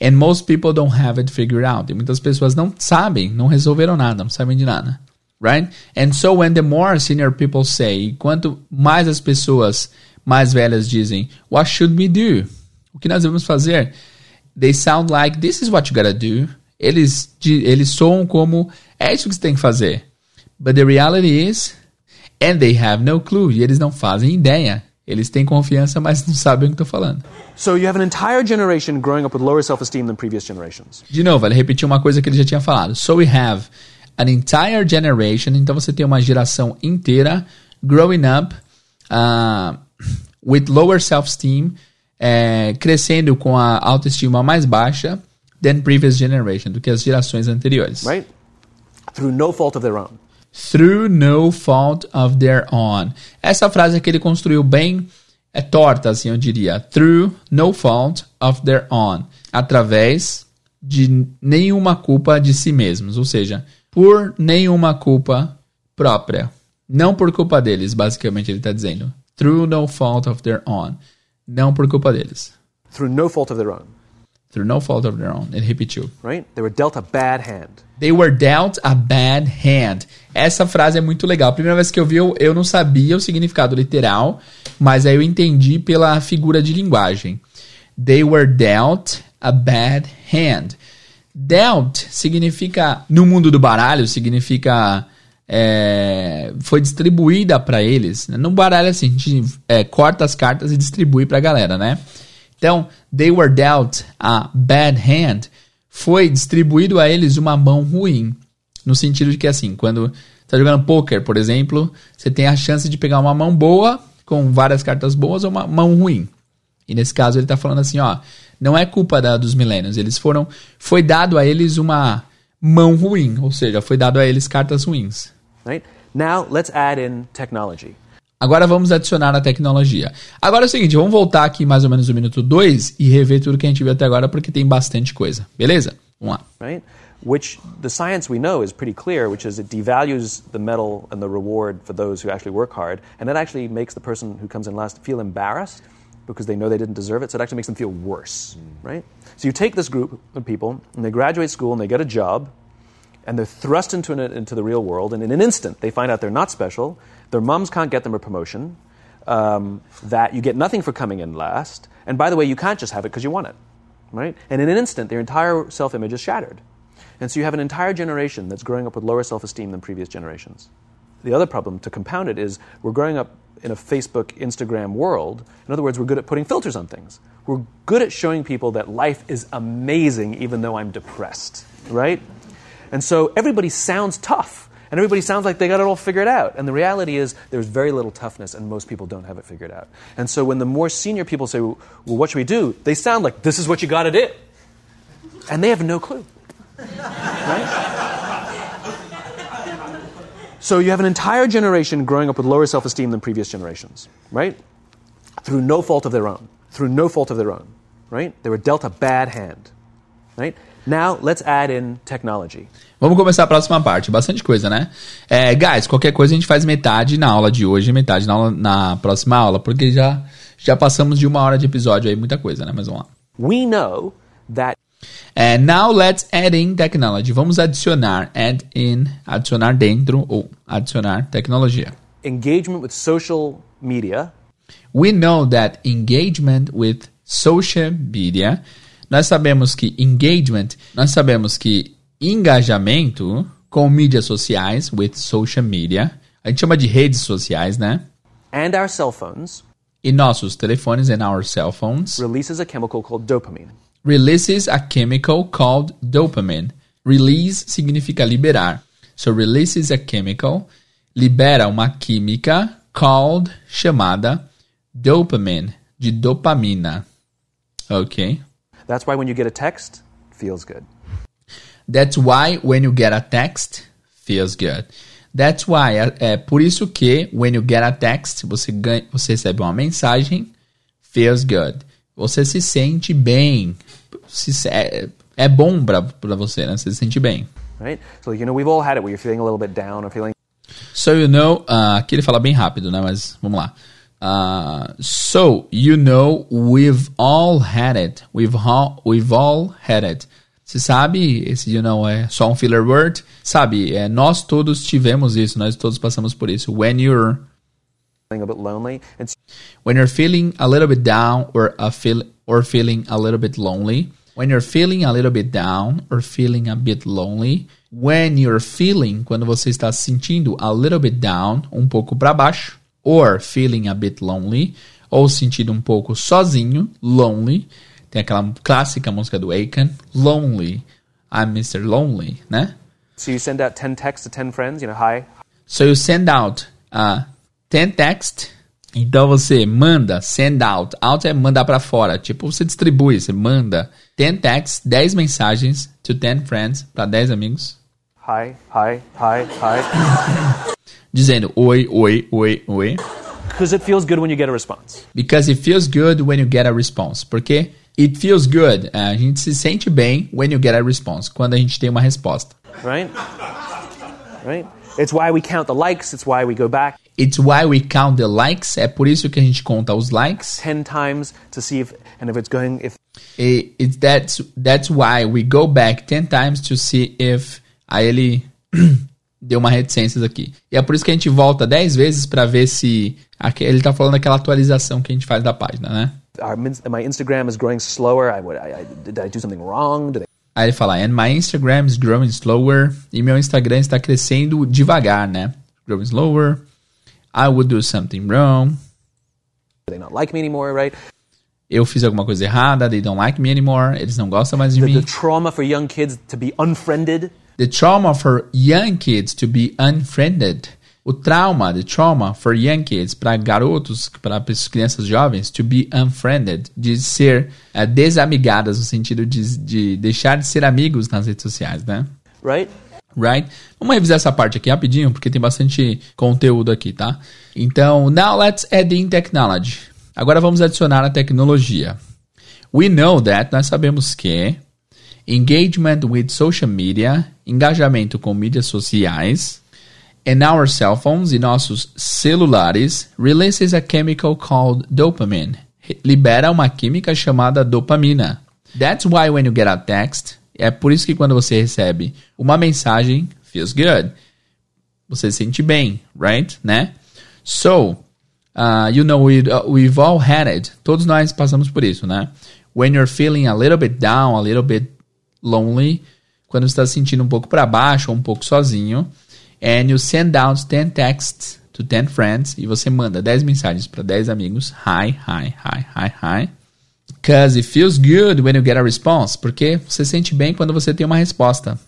And most people don't have it figured out. E muitas pessoas não sabem, não resolveram nada, não sabem de nada. Right? And so when the more senior people say, quanto mais as pessoas mais velhas dizem, what should we do? O que nós devemos fazer? They sound like this is what you gotta do. Eles, eles soam como é isso que você tem que fazer. But the reality is, and they have no clue. E eles não fazem ideia. Eles têm confiança, mas não sabem o que estou falando. So you have an entire generation growing up with lower self-esteem than previous generations. De novo, ele repetiu uma coisa que ele já tinha falado. So we have an entire generation. Então você tem uma geração inteira growing up uh, with lower self-esteem é, crescendo com a autoestima mais baixa than previous generation, do que as gerações anteriores. Right? Through no fault of their own. Through no fault of their own. Essa frase que ele construiu bem é torta, assim, eu diria. Through no fault of their own. Através de nenhuma culpa de si mesmos. Ou seja, por nenhuma culpa própria. Não por culpa deles, basicamente ele está dizendo. Through no fault of their own. Não por culpa deles. Through no fault of their own. Through no fault of their own. Ele repetiu. Right? They were dealt a bad hand. They were dealt a bad hand. Essa frase é muito legal. A primeira vez que eu vi, eu, eu não sabia o significado literal, mas aí eu entendi pela figura de linguagem. They were dealt a bad hand. Dealt significa, no mundo do baralho, significa é, foi distribuída para eles. No baralho, assim, a gente é, corta as cartas e distribui para a galera, né? Então, they were dealt a bad hand. Foi distribuído a eles uma mão ruim. No sentido de que, assim, quando está jogando poker, por exemplo, você tem a chance de pegar uma mão boa, com várias cartas boas, ou uma mão ruim. E nesse caso ele está falando assim, ó, não é culpa da, dos milênios, eles foram, foi dado a eles uma mão ruim, ou seja, foi dado a eles cartas ruins. Right? Now let's add in technology. Agora vamos adicionar a tecnologia. Agora é o seguinte, vamos voltar aqui mais ou menos no minuto 2 e rever tudo que a gente viu até agora, porque tem bastante coisa. Beleza? Vamos lá. Right? Which the science we know is pretty clear, which is it devalues the medal and the reward for those who actually work hard, and it actually makes the person who comes in last feel embarrassed because they know they didn't deserve it, so it actually makes them feel worse, mm. right? So you take this group of people, and they graduate school and they get a job, and they're thrust into, an, into the real world, and in an instant they find out they're not special, their moms can't get them a promotion, um, that you get nothing for coming in last, and by the way, you can't just have it because you want it, right? And in an instant, their entire self image is shattered. And so you have an entire generation that's growing up with lower self esteem than previous generations. The other problem, to compound it, is we're growing up in a Facebook, Instagram world. In other words, we're good at putting filters on things. We're good at showing people that life is amazing even though I'm depressed, right? And so everybody sounds tough. And everybody sounds like they got it all figured out. And the reality is, there's very little toughness, and most people don't have it figured out. And so when the more senior people say, Well, what should we do? They sound like, This is what you got to do. And they have no clue. Right? So you have an entire generation growing up with lower self esteem than previous generations, right? Through no fault of their own. Through no fault of their own, right? They were dealt a bad hand, right? Now, let's add in technology. Vamos começar a próxima parte. Bastante coisa, né? É, guys, qualquer coisa a gente faz metade na aula de hoje e metade na, aula, na próxima aula, porque já, já passamos de uma hora de episódio aí, muita coisa, né? Mas vamos lá. We know that É, now let's add in technology. Vamos adicionar, add in, adicionar dentro ou adicionar tecnologia. engagement with social media We know that engagement with social media, nós sabemos que engagement, nós sabemos que engajamento com mídias sociais, with social media, a gente chama de redes sociais, né? and our cell phones E nossos telefones and our cell phones releases a chemical called dopamine. releases a chemical called dopamine. Release significa liberar. So releases a chemical, libera uma química called chamada dopamine, de dopamina. Ok? That's why when you get a text, feels good. That's why when you get a text, feels good. That's why, é, é por isso que when you get a text, você, ganha, você recebe uma mensagem, feels good. Você se sente bem. Se, é, é bom pra, pra você, né? Você se sente bem. Right? So you know we've all had it where you're feeling a little bit down or feeling So you know, uh, aqui ele fala bem rápido, né? Mas vamos lá. Uh, so you know, we've all had it. We've all, we've all had it. Você sabe, esse you know é só um filler word. Sabe, é, nós todos tivemos isso, nós todos passamos por isso. When you're a bit lonely so when you're feeling a little bit down or a feel or feeling a little bit lonely when you're feeling a little bit down or feeling a bit lonely when you're feeling quando você está se sentindo a little bit down um pouco para baixo or feeling a bit lonely ou sentindo um pouco sozinho lonely tem aquela clássica música do Aiken lonely I'm Mr. Lonely né so you send out 10 texts to 10 friends, you know, hi, So you send out uh, 10 text. Então você manda, send out. Out é mandar para fora. Tipo, você distribui, você manda 10 text, 10 mensagens to 10 friends, para 10 amigos, hi, hi, hi, hi. Dizendo oi, oi, oi, oi. Because it feels good when you get a response. Because it feels good when you get a response. Porque it feels good. A gente se sente bem when you get a response. Quando a gente tem uma resposta. Right? Right? It's why we count the likes, it's why we go back It's why we count the likes. É por isso que a gente conta os likes. 10 times to see if and if it's going if It, it's that's that's why we go back 10 times to see if aí ele deu uma reticências aqui. E é por isso que a gente volta 10 vezes para ver se ele tá falando daquela atualização que a gente faz da página, né? my Instagram is growing slower. I, would, I, did I do something wrong? Did I Aí ele fala, and my Instagram is growing slower. E meu Instagram está crescendo devagar, né? Growing slower. I would do something wrong. they not like me anymore? Right? Eu fiz alguma coisa errada. They don't like me anymore. Eles não gostam mais de The, mim. the trauma for young kids to be unfriended. The trauma for young kids to be unfriended. O trauma, the trauma for young kids, para garotos, para crianças jovens, to be unfriended, de ser eh, desamigadas, no sentido de, de deixar de ser amigos nas redes sociais, né? Right? Right? Vamos revisar essa parte aqui rapidinho, porque tem bastante conteúdo aqui, tá? Então, now let's add in technology. Agora vamos adicionar a tecnologia. We know that, nós sabemos que engagement with social media, engajamento com mídias sociais, and our cell phones e nossos celulares releases a chemical called dopamine. Libera uma química chamada dopamina. That's why when you get a text, é por isso que quando você recebe uma mensagem, feels good. Você se sente bem, right? Né? So, uh, you know, we, uh, we've all had it. Todos nós passamos por isso, né? When you're feeling a little bit down, a little bit lonely, quando você está se sentindo um pouco para baixo ou um pouco sozinho, and you send out 10 texts to to 10 friends e você manda 10 mensagens para 10 amigos. Hi, hi, hi, hi, hi. Because it feels good when you get a response. Porque você sente bem quando você tem uma resposta.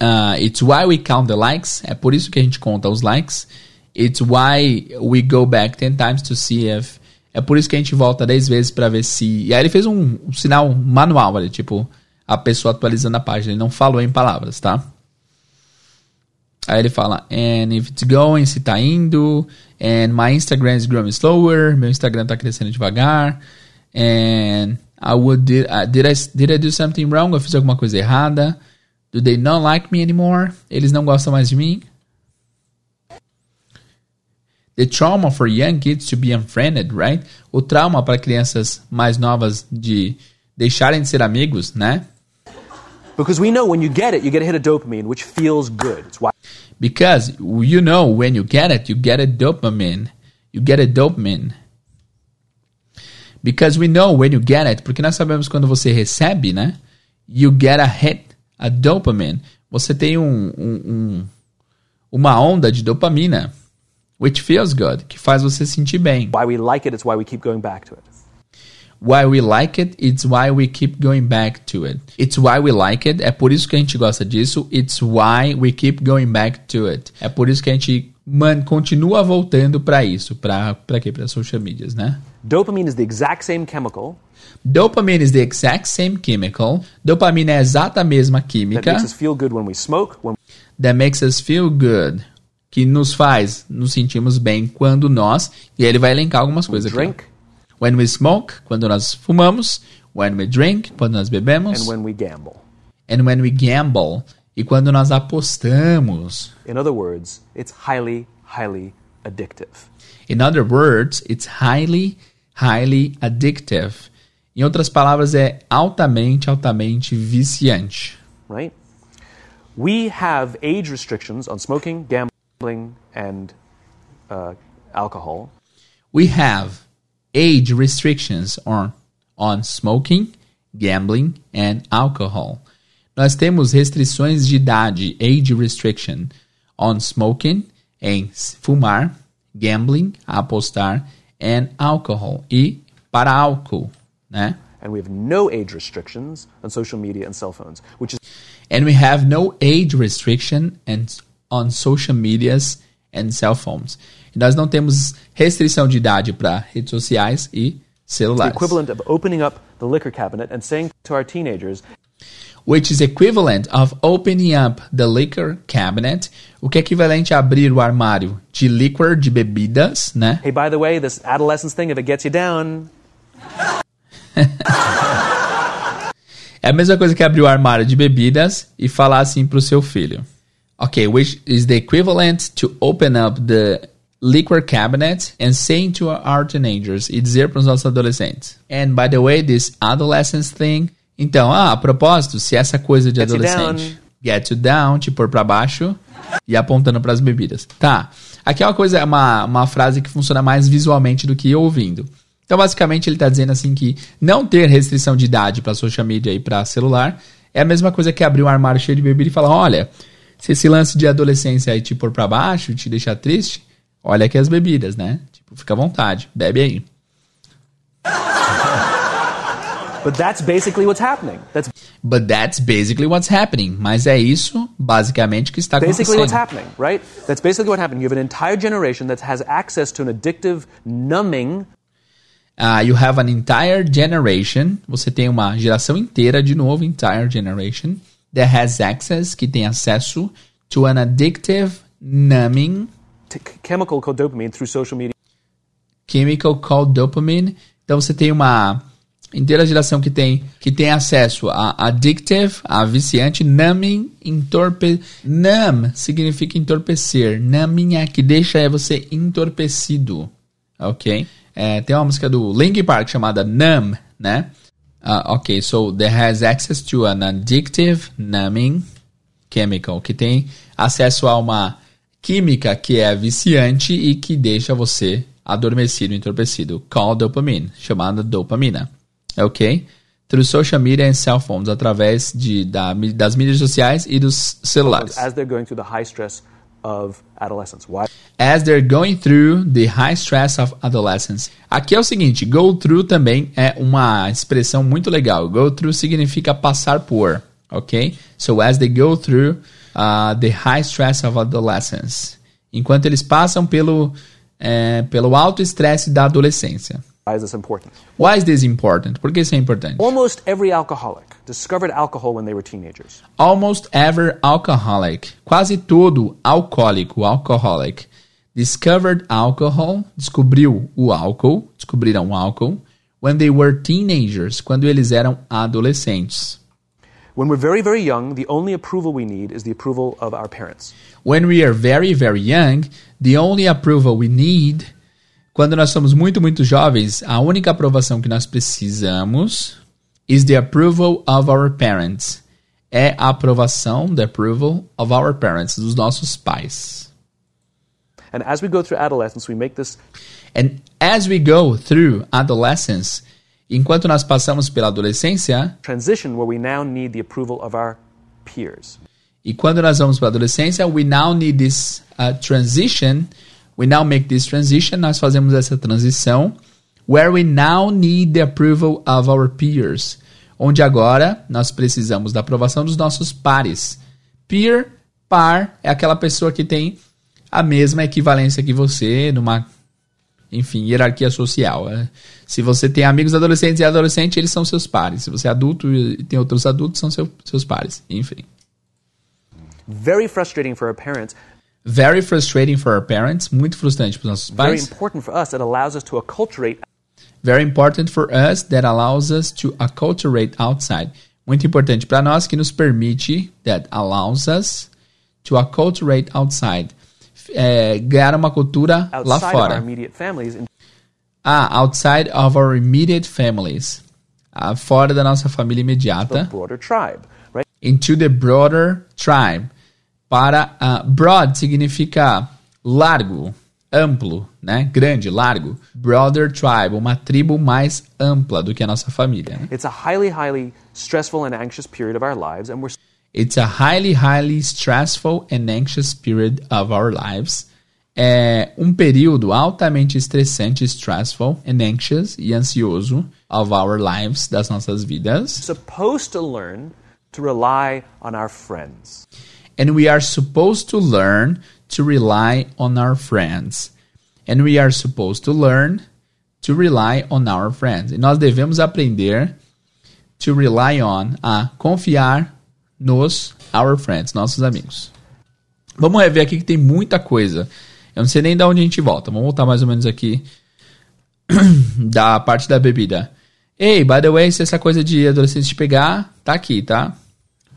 Uh, it's why we count the likes. É por isso que a gente conta os likes. It's why we go back 10 times to see if. É por isso que a gente volta 10 vezes para ver se. E aí ele fez um, um sinal manual ali, tipo, a pessoa atualizando a página. Ele não falou em palavras, tá? Aí ele fala, and if it's going, se tá indo, and my Instagram is growing slower, meu Instagram tá crescendo devagar, and I would, did, uh, did, I, did I do something wrong? Eu fiz alguma coisa errada? Do they not like me anymore? Eles não gostam mais de mim? The trauma for young kids to be unfriended, right? O trauma para crianças mais novas de deixarem de ser amigos, né? Because we know when you get it, you get a hit of dopamine, which feels good. It's why Because you know when you get it, you get a dopamine. You get a dopamine. Because we know when you get it, porque nós sabemos quando você recebe, né? You get a hit, a dopamine. Você tem um, um, um uma onda de dopamina, which feels good, que faz você sentir bem. why we like it, it's why we keep going back to it. Why we like it, it's why we keep going back to it. It's why we like it, é por isso que a gente gosta disso. It's why we keep going back to it. É por isso que a gente man, continua voltando para isso, para para quê? Para social medias, né? Dopamine is the exact same chemical Dopamine is the exact same chemical. Dopamina é a exata mesma that química makes us feel good when we smoke, when that makes us feel good, que nos faz nos sentimos bem quando nós, e aí ele vai elencar algumas coisas aqui. drink, When we smoke, quando nós fumamos. When we drink, quando nós bebemos. and when we gamble. and when we gamble, e quando nós apostamos. In other words, it's highly, highly addictive. In other words, it's highly, highly addictive. Em outras palavras, é altamente, altamente viciante. right? We have age restrictions on smoking, gambling, and uh, alcohol. We have age restrictions on, on smoking, gambling and alcohol. Nós temos restrições de idade, age restriction, on smoking, em fumar, gambling, apostar, and alcohol, e para álcool, né? And we have no age restrictions on social media and cell phones, which is And we have no age restriction and on social medias and cell phones. E nós não temos restrição de idade para redes sociais e celulares. equivalent of opening up the liquor cabinet and saying to our teenagers, Which is equivalent of opening up the liquor cabinet, o que é equivalente a abrir o armário de liquor, de bebidas, né? hey, by the way, this adolescence thing, if it gets you down, É a mesma coisa que abrir o armário de bebidas e falar assim pro seu filho. Ok, which is the equivalent to open up the liquor cabinet and saying to our teenagers e dizer para os nossos adolescentes. And by the way, this adolescence thing. Então, ah, a propósito, se essa coisa de Get you adolescente get you down, te pôr para baixo e apontando para as bebidas. Tá. Aqui é uma coisa, uma, uma frase que funciona mais visualmente do que ouvindo. Então, basicamente, ele está dizendo assim que não ter restrição de idade para social media e para celular é a mesma coisa que abrir um armário cheio de bebida e falar: olha, se esse lance de adolescência aí te pôr para baixo, te deixar triste, olha aqui as bebidas, né? Tipo, fica à vontade, bebe aí. but that's basically what's happening. That's But that's basically what's happening. Mas é isso, basicamente, que está basically what's acontecendo. happening, right? That's basically what happened. You have an entire generation that has access to an addictive, numbing Uh, you have an entire generation. Você tem uma geração inteira, de novo, entire generation, that has access, que tem acesso to an addictive, numbing chemical called dopamine through social media chemical called dopamine. Então você tem uma inteira geração que tem que tem acesso a addictive, a viciante, numbing, entorpe, numb significa entorpecer, numbing é que deixa você entorpecido, ok? É, tem uma música do Linkin Park chamada Numb, né? Uh, ok, so there has access to an addictive numbing chemical, que tem acesso a uma química que é viciante e que deixa você adormecido, entorpecido, called dopamine, chamada dopamina, ok? Through social media and cell phones, através de, da, das mídias sociais e dos celulares. as they're going through the high stress of adolescence. Why? as they're going through the high stress of adolescence. Aqui é o seguinte, go through também é uma expressão muito legal. Go through significa passar por, ok? So as they go through uh, the high stress of adolescence. Enquanto eles passam pelo, é, pelo alto estresse da adolescência. Why is this important? Why is this important? Por que isso é importante? Almost every alcoholic discovered alcohol when they were teenagers. Almost every alcoholic, quase todo alcoólico, alcoholic, discovered alcohol, descobriu o álcool, descobriram o álcool, when they were teenagers, quando eles eram adolescentes. When we're very, very young, the only approval we need is the approval of our parents. When we are very, very young, the only approval we need, quando nós somos muito, muito jovens, a única aprovação que nós precisamos is the approval of our parents. É a aprovação, the approval of our parents, dos nossos pais. And as we go through adolescence, we make this And as we go through adolescence, enquanto nós passamos pela adolescência, transition where we now need the approval of our peers. e quando nós vamos para a adolescência, we now need this uh, transition, we now make this transition, nós fazemos essa transição, where we now need the approval of our peers, onde agora nós precisamos da aprovação dos nossos pares. Peer, par, é aquela pessoa que tem a mesma equivalência que você numa enfim, hierarquia social. né? Se você tem amigos adolescentes e adolescente, eles são seus pares. Se você é adulto e tem outros adultos, são seu- seus pares. Enfim. Very frustrating for our parents, Very frustrating for our parents. Muito frustrante para os nossos very pais. important for us. It allows us to acculturate Very important for us that allows us to acculturate outside. Muito importante para nós que nos permite, that allows us to acculturate outside. É, ganhar uma cultura lá outside our fora. immediate families into Ah, outside of our immediate families. Ah, fora da nossa família the imediata. broader tribe, right? Into the broader tribe. Para ah, broad significa largo, amplo, né? Grande, largo. Broader tribe, uma tribo mais ampla do que a nossa família. Né? It's a highly, highly stressful and anxious period of our lives, and we're It's a highly, highly stressful and anxious period of our lives. É um período altamente estressante, stressful and anxious e ansioso of our lives, das nossas vidas. supposed to learn to rely on our friends. And we are supposed to learn to rely on our friends. And we are supposed to learn to rely on our friends. E nós devemos aprender to rely on, a confiar nos our friends, nossos amigos. Vamos rever aqui que tem muita coisa. Eu não sei nem de onde a gente volta. Vamos voltar mais ou menos aqui da parte da bebida. Hey, by the way, se essa coisa de adolescente te pegar, tá aqui, tá?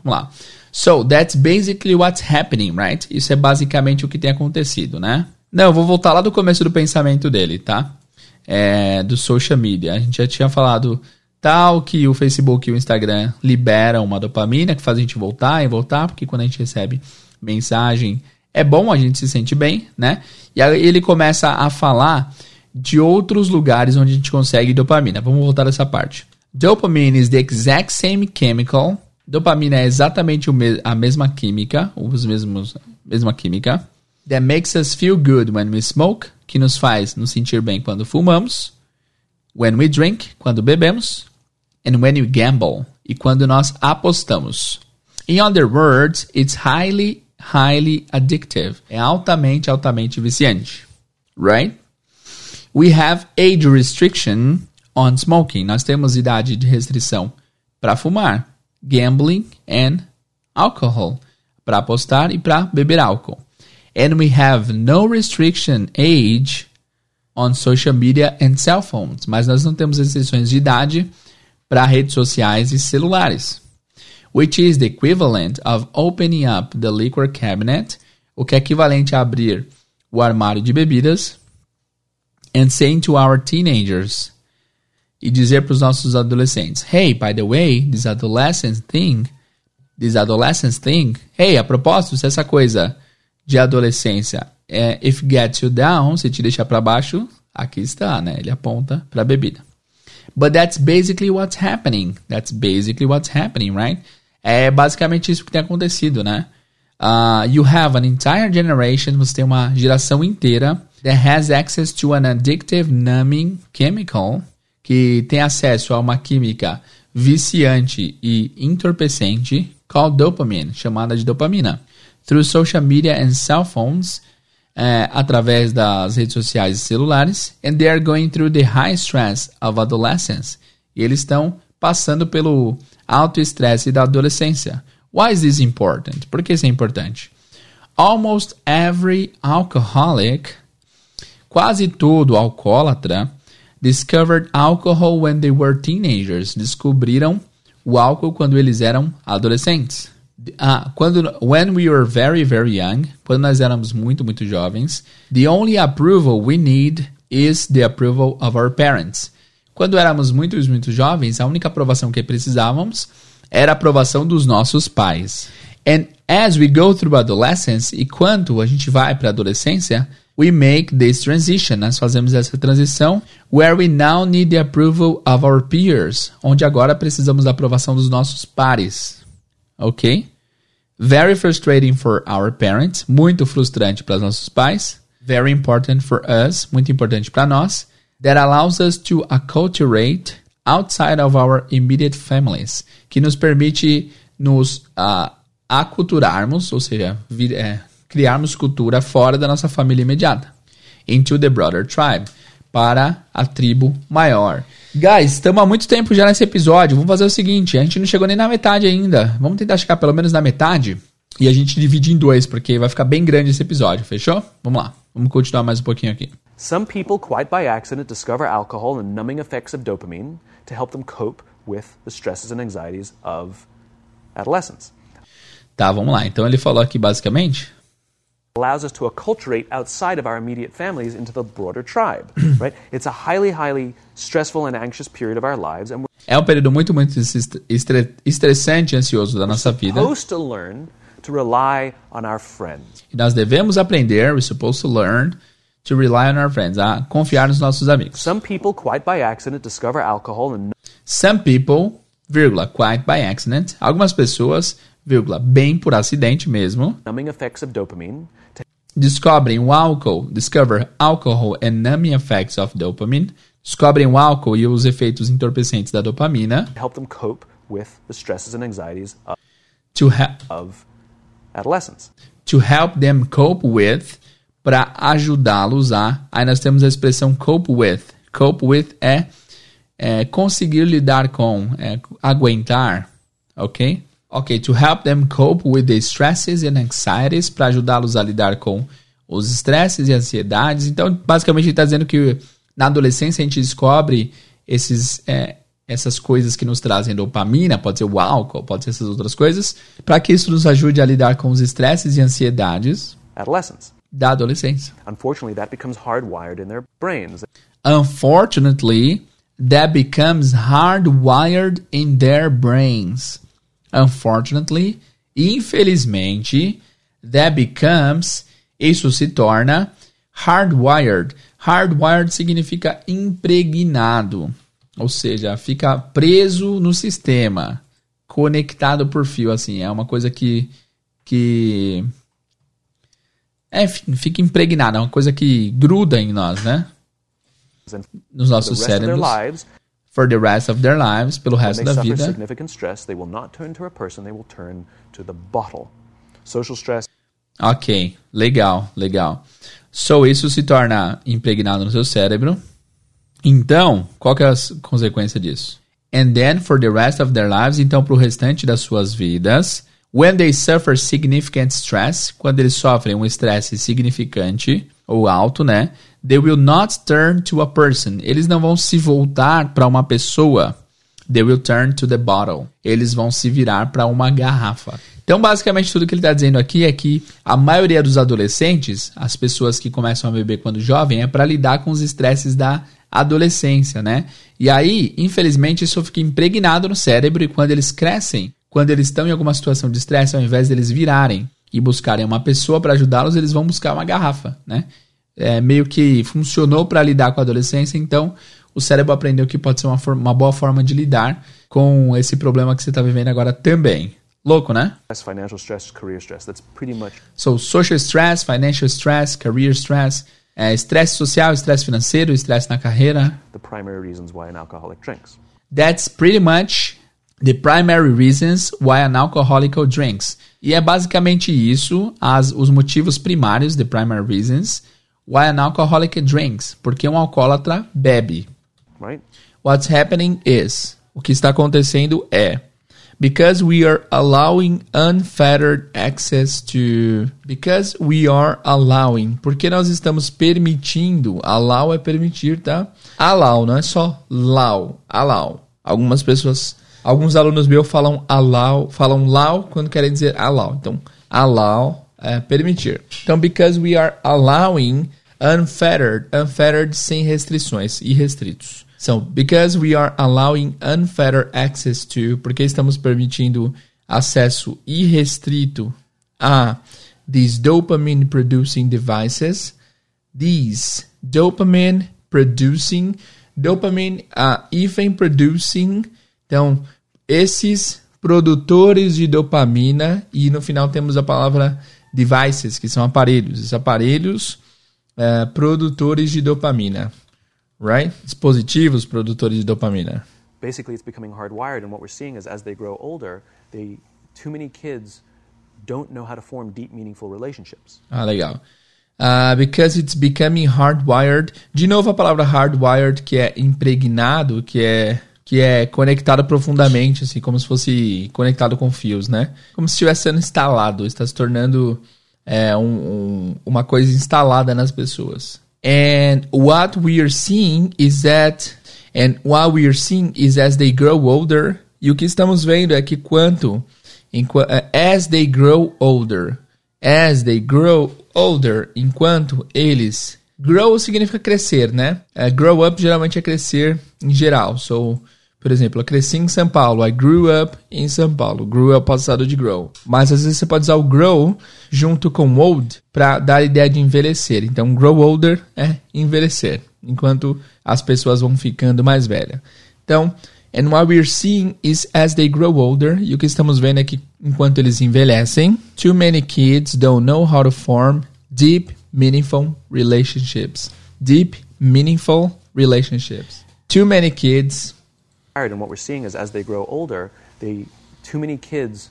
Vamos lá. So, that's basically what's happening, right? Isso é basicamente o que tem acontecido, né? Não, eu vou voltar lá do começo do pensamento dele, tá? É, do social media. A gente já tinha falado tal que o Facebook e o Instagram liberam uma dopamina que faz a gente voltar e voltar, porque quando a gente recebe mensagem é bom, a gente se sente bem, né? E aí ele começa a falar de outros lugares onde a gente consegue dopamina. Vamos voltar dessa parte. Dopamine is the exact same chemical. Dopamina é exatamente a mesma química, os mesmos mesma química that makes us feel good when we smoke, que nos faz nos sentir bem quando fumamos, when we drink, quando bebemos, and when we gamble, e quando nós apostamos. In other words, it's highly, highly addictive. É altamente, altamente viciante. Right? We have age restriction on smoking. Nós temos idade de restrição para fumar, gambling and alcohol, para apostar e para beber álcool. And we have no restriction age on social media and cell phones, mas nós não temos restrições de idade para redes sociais e celulares. Which is the equivalent of opening up the liquor cabinet, o que é equivalente a abrir o armário de bebidas and saying to our teenagers e dizer para os nossos adolescentes, hey, by the way, this adolescent thing, this adolescence thing, hey, a propósito, se essa coisa de adolescência é if gets you down, se te deixa para baixo, aqui está, né? Ele aponta para a bebida. But that's basically what's happening. That's basically what's happening, right? É basicamente isso que tem acontecido, né? Uh, you have an entire generation, você tem uma geração inteira that has access to an addictive numbing chemical, que tem acesso a uma química viciante e entorpecente called dopamine, chamada de dopamina. Through social media and cell phones, é, através das redes sociais e celulares, and they are going through the high stress of adolescence. E eles estão passando pelo alto estresse da adolescência. Why is this important? Por que isso é importante? Almost every alcoholic, quase todo alcoólatra, discovered alcohol when they were teenagers. Descobriram o álcool quando eles eram adolescentes. Ah, quando when we were very very young, quando nós éramos muito muito jovens, the only approval we need is the approval of our parents. Quando éramos muito muito jovens, a única aprovação que precisávamos era a aprovação dos nossos pais. And as we go through adolescence, e quando a gente vai para a adolescência, we make this transition. Nós fazemos essa transição where we now need the approval of our peers, onde agora precisamos da aprovação dos nossos pares. Ok? Very frustrating for our parents, muito frustrante para os nossos pais. Very important for us, muito importante para nós. That allows us to acculturate outside of our immediate families, que nos permite nos uh, aculturarmos, ou seja, vir, é, criarmos cultura fora da nossa família imediata. Into the broader tribe, para a tribo maior. Guys, estamos há muito tempo já nesse episódio. Vamos fazer o seguinte: a gente não chegou nem na metade ainda. Vamos tentar chegar pelo menos na metade. E a gente divide em dois, porque vai ficar bem grande esse episódio, fechou? Vamos lá, vamos continuar mais um pouquinho aqui. Some people, quite by accident, discover alcohol and numbing effects of dopamine to help them cope with the stresses and anxieties of adolescence. Tá, vamos lá. Então ele falou aqui basicamente allows us to acculturate outside of our immediate families into the broader tribe, right? It's a highly, highly stressful and anxious period of our lives, and é um período muito, muito estressante e ansioso da nossa vida. Supposed to learn to rely on our friends. E nós devemos aprender, we're supposed to learn to rely on our friends, a confiar nos nossos amigos. Some people, quite by accident, discover alcohol and Some people, vírgula, quite by accident, algumas pessoas, vírgula, bem por acidente mesmo, numbing effects of dopamine descobrem o álcool, discover alcohol and numbing effects of dopamine, descobrem o álcool e os efeitos entorpecentes da dopamina, help them cope with the stresses and anxieties of, to of adolescence. To help them cope with, para ajudá-los a. Aí nós temos a expressão cope with. Cope with é, é conseguir lidar com, é, aguentar, ok? Ok, to help them cope with the stresses and anxieties, para ajudá-los a lidar com os estresses e ansiedades. Então, basicamente, ele está dizendo que na adolescência a gente descobre esses, é, essas coisas que nos trazem dopamina, pode ser o álcool, pode ser essas outras coisas, para que isso nos ajude a lidar com os estresses e ansiedades da adolescência. Unfortunately, that becomes hardwired in their brains. Unfortunately, that becomes hardwired in their brains. Unfortunately, infelizmente, that becomes, isso se torna hardwired. Hardwired significa impregnado, ou seja, fica preso no sistema, conectado por fio, assim, é uma coisa que que é, fica impregnado, é uma coisa que gruda em nós, né? Nos nossos cérebros for the rest of their lives, pelo resto da vida. significant stress, they will not turn to a person, they will turn to the bottle. Social stress. Ok, legal, legal. So, isso se torna impregnado no seu cérebro. Então, qual que é a consequência disso? And then, for the rest of their lives, então, para o restante das suas vidas, when they suffer significant stress, quando eles sofrem um estresse significante ou alto, né? They will not turn to a person. Eles não vão se voltar para uma pessoa. They will turn to the bottle. Eles vão se virar para uma garrafa. Então, basicamente, tudo que ele está dizendo aqui é que a maioria dos adolescentes, as pessoas que começam a beber quando jovem, é para lidar com os estresses da adolescência, né? E aí, infelizmente, isso fica impregnado no cérebro e quando eles crescem, quando eles estão em alguma situação de estresse, ao invés deles virarem e buscarem uma pessoa para ajudá-los, eles vão buscar uma garrafa, né? é, meio que funcionou para lidar com a adolescência, então o cérebro aprendeu que pode ser uma, uma boa forma de lidar com esse problema que você está vivendo agora também. Louco, né? financial stress, career stress. That's pretty much So, social stress, financial stress, career stress, é, estresse social, estresse financeiro, estresse na carreira. the primary reasons why an alcoholic drinks. That's pretty much the primary reasons why an alcoholic drinks. E é basicamente isso, as, os motivos primários, the primary reasons, why an alcoholic drinks. Porque um alcoólatra bebe. Right? What's happening is, o que está acontecendo é, because we are allowing unfettered access to, because we are allowing, porque nós estamos permitindo, allow é permitir, tá? Allow, não é só allow, allow. Algumas pessoas, alguns alunos meus falam allow, falam allow quando querem dizer allow. Então, allow é permitir. Então, because we are allowing unfettered, unfettered sem restrições, irrestritos. So, because we are allowing unfettered access to, porque estamos permitindo acesso irrestrito a these dopamine producing devices, these dopamine producing, dopamine, uh, even producing, então, esses produtores de dopamina, e no final temos a palavra devices, que são aparelhos, esses aparelhos uh, produtores de dopamina, right? Dispositivos produtores de dopamina. Basically, it's becoming hardwired, and what we're seeing is as they grow older, they too many kids don't know how to form deep, meaningful relationships. Ah, legal. Uh, because it's becoming hardwired. De novo a palavra hardwired, que é impregnado, que é que é conectado profundamente, assim, como se fosse conectado com fios, né? Como se estivesse sendo instalado, está se tornando é, um, um, uma coisa instalada nas pessoas. And what we are seeing is that, and what we are seeing is as they grow older, e o que estamos vendo é que quanto, enqu as they grow older, as they grow older, enquanto eles grow significa crescer, né? Uh, grow up geralmente é crescer em geral. So, por exemplo, eu cresci em São Paulo. I grew up em São Paulo. Grew up passado de grow. Mas às vezes você pode usar o grow junto com old para dar a ideia de envelhecer. Então, grow older é envelhecer, enquanto as pessoas vão ficando mais velhas. Então, and what we're seeing is as they grow older, e o que estamos vendo é que enquanto eles envelhecem, too many kids don't know how to form deep, meaningful relationships. Deep, meaningful relationships. Too many kids And what we're seeing is as they grow older, they too many kids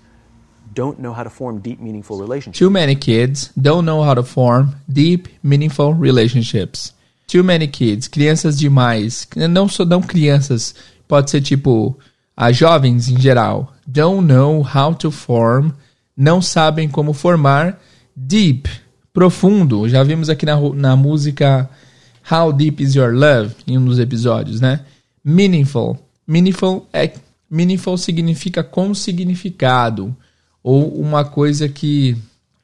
don't know how to form deep, meaningful relationships. Too many kids don't know how to form deep, meaningful relationships. Too many kids, crianças demais, não só não crianças, pode ser tipo a jovens em geral, don't know how to form, não sabem como formar deep, profundo. Já vimos aqui na, na música How Deep Is Your Love em um dos episódios, né? Meaningful, meaningful é meaningful significa com significado ou uma coisa que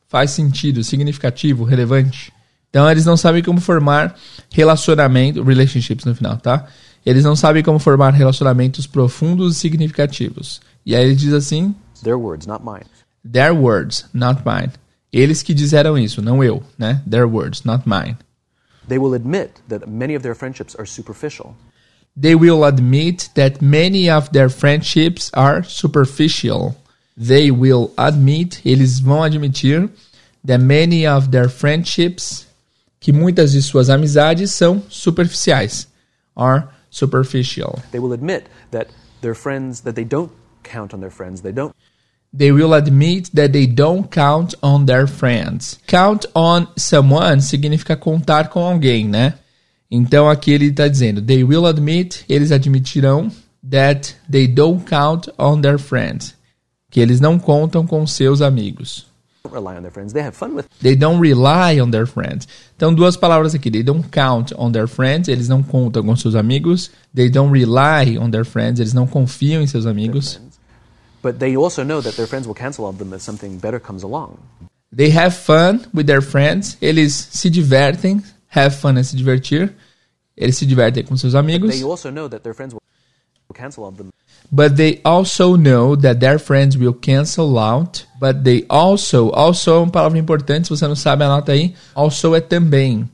faz sentido, significativo, relevante. Então eles não sabem como formar relacionamento, relationships no final, tá? Eles não sabem como formar relacionamentos profundos e significativos. E aí ele diz assim: Their words, not mine. Their words, not mine. Eles que disseram isso, não eu, né? Their words, not mine. They will admit that many of their friendships are superficial. They will admit that many of their friendships are superficial. They will admit, eles vão admitir, that many of their friendships, que muitas de suas amizades são superficiais, are superficial. They will admit that their friends, that they don't count on their friends. They don't They will admit that they don't count on their friends. Count on someone significa contar com alguém, né? Então aqui ele está dizendo, they will admit, eles admitirão that they don't count on their friends, que eles não contam com seus amigos. rely on their friends. They don't rely on their friends. Então duas palavras aqui, they don't count on their friends, eles não contam com seus amigos. They don't rely on their friends, eles não confiam em seus amigos. But they also know that their friends will cancel on them if something better comes along. They have fun with their friends, eles se divertem, have fun é se divertir. Eles se divertem com seus amigos. Will. But they also know that their friends will cancel out. But they also, also é uma palavra importante, se você não sabe, anota aí. Also é também.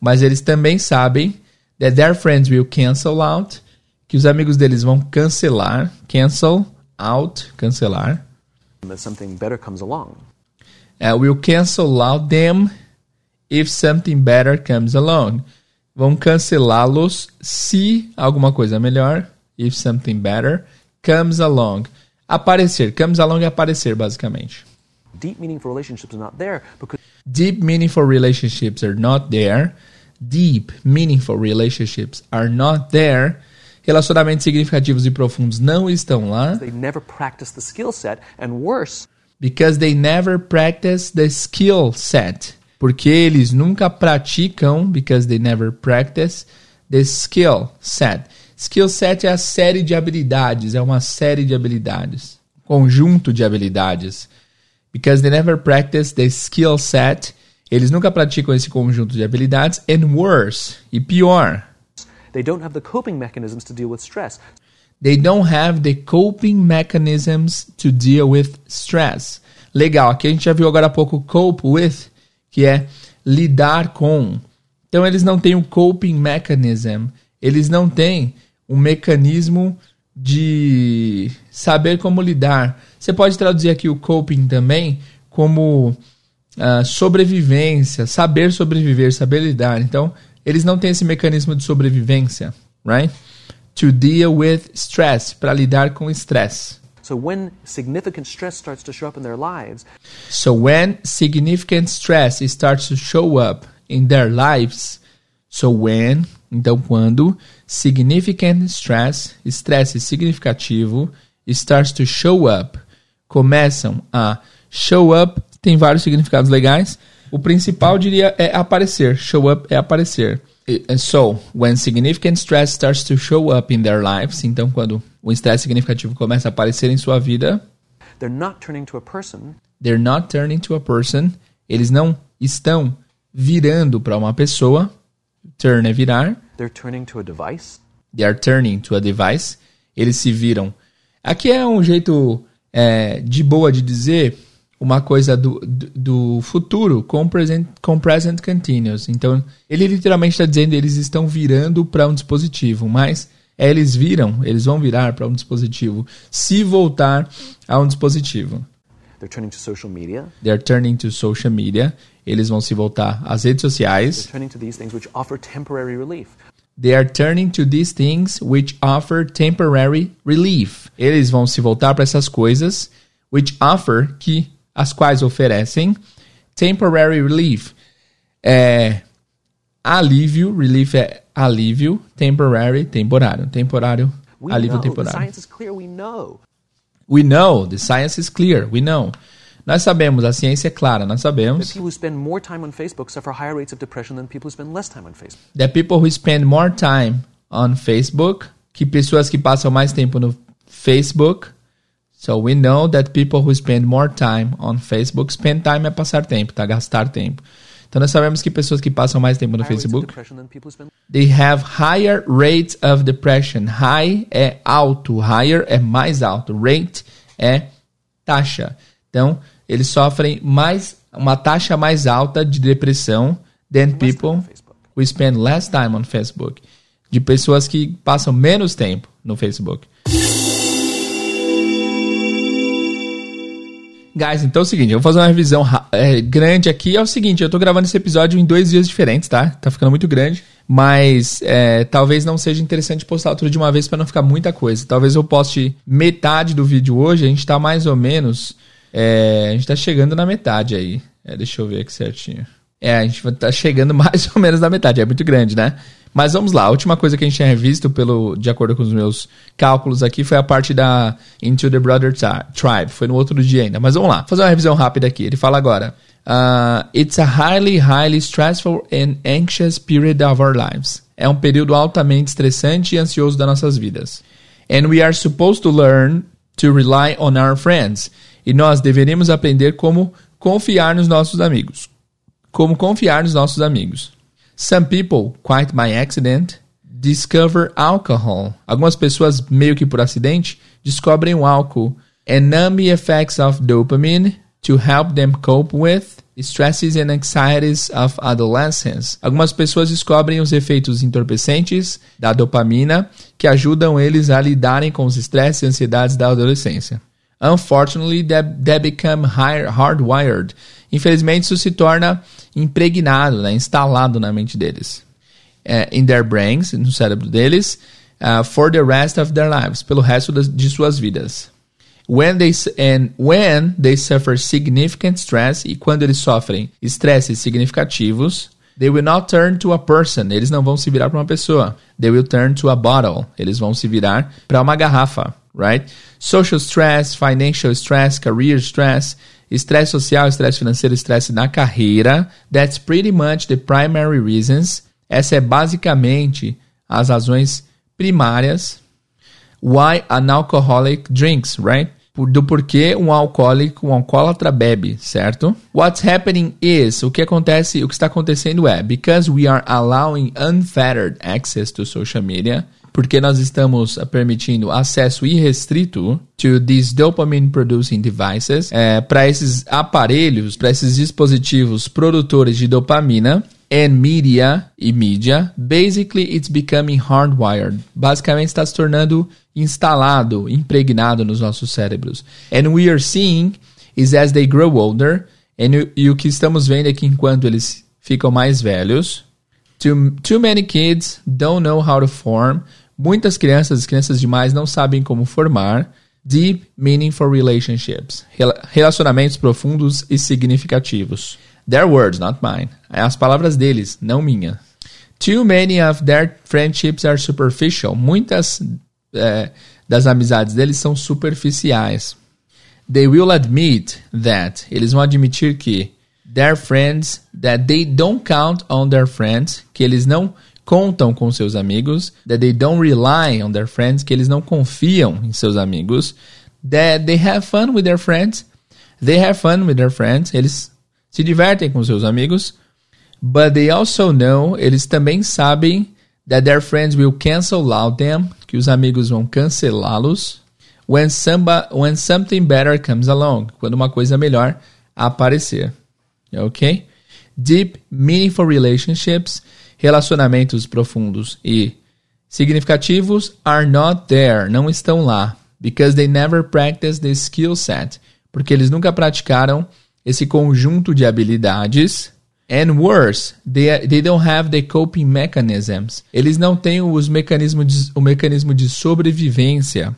Mas eles também sabem that their friends will cancel out. Que os amigos deles vão cancelar. Cancel out, cancelar. that something better comes along. Uh, we'll cancel out them if something better comes along. Vão cancelá-los se alguma coisa melhor, if something better comes along. Aparecer, comes along é aparecer, basicamente. Deep, meaningful relationships are not there because Deep, meaningful relationships are not there. Deep, meaningful relationships are not there. Relacionamentos significativos e profundos não estão lá. they never practice the skill set, and worse, Because they never practice the skill set. Porque eles nunca praticam, because they never practice the skill set. Skill set é a série de habilidades, é uma série de habilidades, conjunto de habilidades. Because they never practice the skill set, eles nunca praticam esse conjunto de habilidades. And worse, e pior, they don't have the coping mechanisms to deal with stress. They don't have the coping mechanisms to deal with stress. Legal, aqui a gente já viu agora há pouco cope with, que é lidar com. Então eles não têm um coping mechanism, eles não têm um mecanismo de saber como lidar. Você pode traduzir aqui o coping também como ah, sobrevivência, saber sobreviver, saber lidar. Então, eles não têm esse mecanismo de sobrevivência, right? To deal with stress, para lidar com estresse. So when significant stress starts to show up in their lives, So when significant stress starts to show up in their lives, so when, então quando significant stress, estresse significativo, starts to show up, começam a show up, tem vários significados legais. O principal diria é aparecer, show up é aparecer. And So, when significant stress starts to show up in their lives, então quando o estresse significativo começa a aparecer em sua vida, they're not turning to a person, They're not turning to a person. Eles não estão virando para uma pessoa. Turn é virar. they're turning to a device. They are turning to a device. Eles se viram. Aqui é um jeito é, de boa de dizer uma coisa do, do, do futuro com present, com present continuous. Então, ele literalmente está dizendo eles estão virando para um dispositivo, mas é, eles viram, eles vão virar para um dispositivo se voltar a um dispositivo. They're turning to social media. They're turning to social media. Eles vão se voltar às redes They're sociais. turning to these things which offer temporary relief. They are turning to these things which offer temporary relief. Eles vão se voltar para essas coisas which offer que as quais oferecem temporary relief. É alívio, relief é alívio, temporary, temporário, temporário, We alívio know the temporário. science is clear. We know We know, the science is clear, we know. Nós sabemos, a ciência é clara, nós sabemos. people who spend more time on Facebook suffer higher rates of depression than people who spend less time on Facebook. that people who spend more time on Facebook, que pessoas que passam mais tempo no Facebook. So we know that people who spend more time on Facebook, spend time é passar tempo, tá? Gastar tempo. Então nós sabemos que pessoas que passam mais tempo no Facebook, they have higher rates of depression. High é alto, higher é mais alto, rate é taxa. Então, eles sofrem mais uma taxa mais alta de depressão than people who spend less time on Facebook. De pessoas que passam menos tempo no Facebook. Guys, então é o seguinte, eu vou fazer uma revisão é, grande aqui. É o seguinte, eu tô gravando esse episódio em dois dias diferentes, tá? Tá ficando muito grande. Mas é, talvez não seja interessante postar tudo de uma vez para não ficar muita coisa. Talvez eu poste metade do vídeo hoje. A gente tá mais ou menos. é, a gente tá chegando na metade aí. É, deixa eu ver aqui certinho. É, a gente tá chegando mais ou menos na metade. É muito grande, né? Mas vamos lá. A última coisa que a gente tinha revisto, pelo, de acordo com os meus cálculos aqui, foi a parte da Into the Brother Tri- Tribe. Foi no outro dia ainda. Mas vamos lá. Fazer uma revisão rápida aqui. Ele fala agora. Uh, it's a highly, highly stressful and anxious period of our lives. É um período altamente estressante e ansioso das nossas vidas. And we are supposed to learn to rely on our friends. E nós deveríamos aprender como confiar nos nossos amigos. Como confiar nos nossos amigos. Some people, quite by accident, discover alcohol. Algumas pessoas, meio que por acidente, descobrem o álcool. And numb effects of dopamine to help them cope with stresses and anxieties of adolescence. Algumas pessoas descobrem os efeitos entorpecentes da dopamina que ajudam eles a lidarem com os estresses e ansiedades da adolescência. Unfortunately, that, that become hardwired. Infelizmente, isso se torna impregnado, né, instalado na mente deles. Uh, in their brains, no cérebro deles, uh, for the rest of their lives, pelo resto de suas vidas. When they, and when they suffer significant stress, e quando eles sofrem estresses significativos, They will not turn to a person. Eles não vão se virar para uma pessoa. They will turn to a bottle. Eles vão se virar para uma garrafa, right? Social stress, financial stress, career stress, estresse social, estresse financeiro, estresse na carreira. That's pretty much the primary reasons. Essa é basicamente as razões primárias why an alcoholic drinks, right? do porquê um alcoólico, um alcoólatra bebe, certo? What's happening is, o que acontece, o que está acontecendo é, because we are allowing unfettered access to social media, porque nós estamos permitindo acesso irrestrito to these dopamine producing devices, é, para esses aparelhos, para esses dispositivos produtores de dopamina, and media e mídia, basically it's becoming hardwired. Basicamente está se tornando instalado, impregnado nos nossos cérebros. And we are seeing is as they grow older, and, e o que estamos vendo é que enquanto eles ficam mais velhos, too, too many kids don't know how to form. Muitas crianças, crianças demais, não sabem como formar deep, meaningful relationships, relacionamentos profundos e significativos. Their words, not mine. As palavras deles, não minha. Too many of their friendships are superficial. Muitas é, das amizades deles são superficiais. They will admit that. Eles vão admitir que their friends, that they don't count on their friends, que eles não contam com seus amigos, that they don't rely on their friends, que eles não confiam em seus amigos, that they have fun with their friends, they have fun with their friends, eles se divertem com seus amigos, but they also know, eles também sabem that their friends will cancel out them, que os amigos vão cancelá-los, when, when something better comes along, quando uma coisa melhor aparecer. Ok? Deep, meaningful relationships, relacionamentos profundos e significativos are not there, não estão lá, because they never practice the skill set, porque eles nunca praticaram esse conjunto de habilidades. And worse, they, they don't have the coping mechanisms. Eles não têm os mecanismos de, o mecanismo de sobrevivência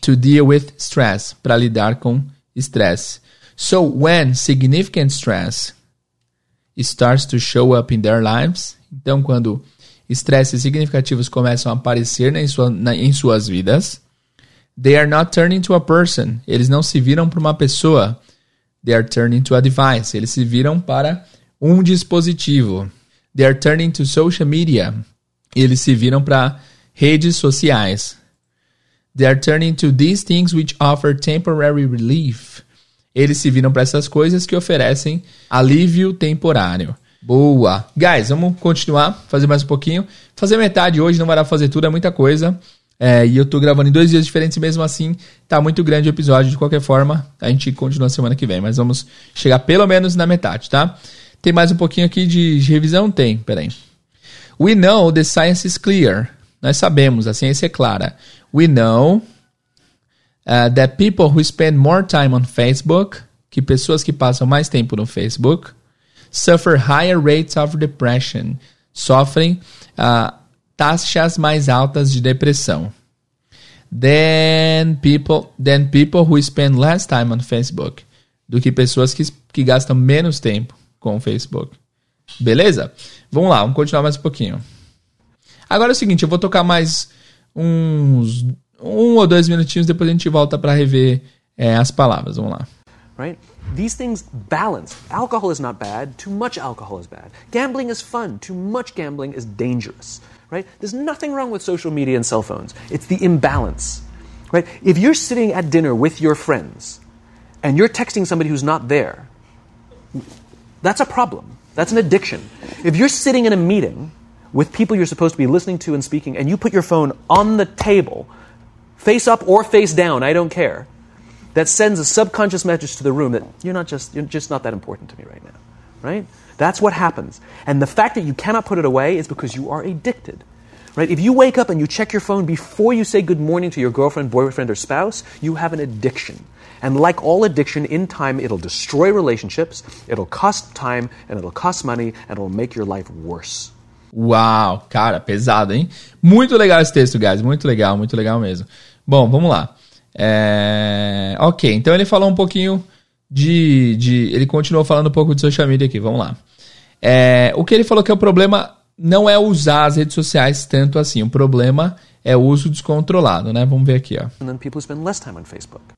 to deal with stress, para lidar com estresse. So when significant stress starts to show up in their lives, então quando estresses significativos começam a aparecer em, sua, na, em suas vidas, they are not turning to a person. Eles não se viram para uma pessoa They are turning to a device. Eles se viram para um dispositivo. They are turning to social media. Eles se viram para redes sociais. They are turning to these things which offer temporary relief. Eles se viram para essas coisas que oferecem alívio temporário. Boa. Guys, vamos continuar, fazer mais um pouquinho. Fazer metade hoje, não vai dar pra fazer tudo, é muita coisa. É, e eu tô gravando em dois dias diferentes mesmo assim tá muito grande o episódio. De qualquer forma, a gente continua semana que vem, mas vamos chegar pelo menos na metade, tá? Tem mais um pouquinho aqui de, de revisão? Tem, peraí. We know the science is clear. Nós sabemos, a ciência é clara. We know uh, that people who spend more time on Facebook, que pessoas que passam mais tempo no Facebook, suffer higher rates of depression, sofrem uh, taxas mais altas de depressão. Than people, than people who spend less time on Facebook. Do que pessoas que, que gastam menos tempo com o Facebook. Beleza? Vamos lá, vamos continuar mais um pouquinho. Agora é o seguinte, eu vou tocar mais uns um ou dois minutinhos, depois a gente volta para rever é, as palavras. Vamos lá. Right? These things balance. Alcohol is not bad, too much alcohol is bad. Gambling is fun, too much gambling is dangerous. right? There's nothing wrong with social media and cell phones. It's the imbalance, right? If you're sitting at dinner with your friends and you're texting somebody who's not there, that's a problem. That's an addiction. If you're sitting in a meeting with people you're supposed to be listening to and speaking and you put your phone on the table, face up or face down, I don't care, that sends a subconscious message to the room that you're not just you're just not that important to me right now, right? That's what happens. And the fact that you cannot put it away is because you are addicted. Right? If you wake up and you check your phone before you say good morning to your girlfriend, boyfriend, or spouse, you have an addiction. And like all addiction, in time it'll destroy relationships, it'll cost time, and it'll cost money, and it'll make your life worse. Uau, cara, pesado, hein? Muito legal esse texto, guys. Muito legal, muito legal mesmo. Bom, vamos lá. É... Ok, então ele falou um pouquinho de, de. Ele continuou falando um pouco de social media aqui. Vamos lá. É... O que ele falou que é o problema não é usar as redes sociais tanto assim. O problema é o uso descontrolado, né? Vamos ver aqui, ó.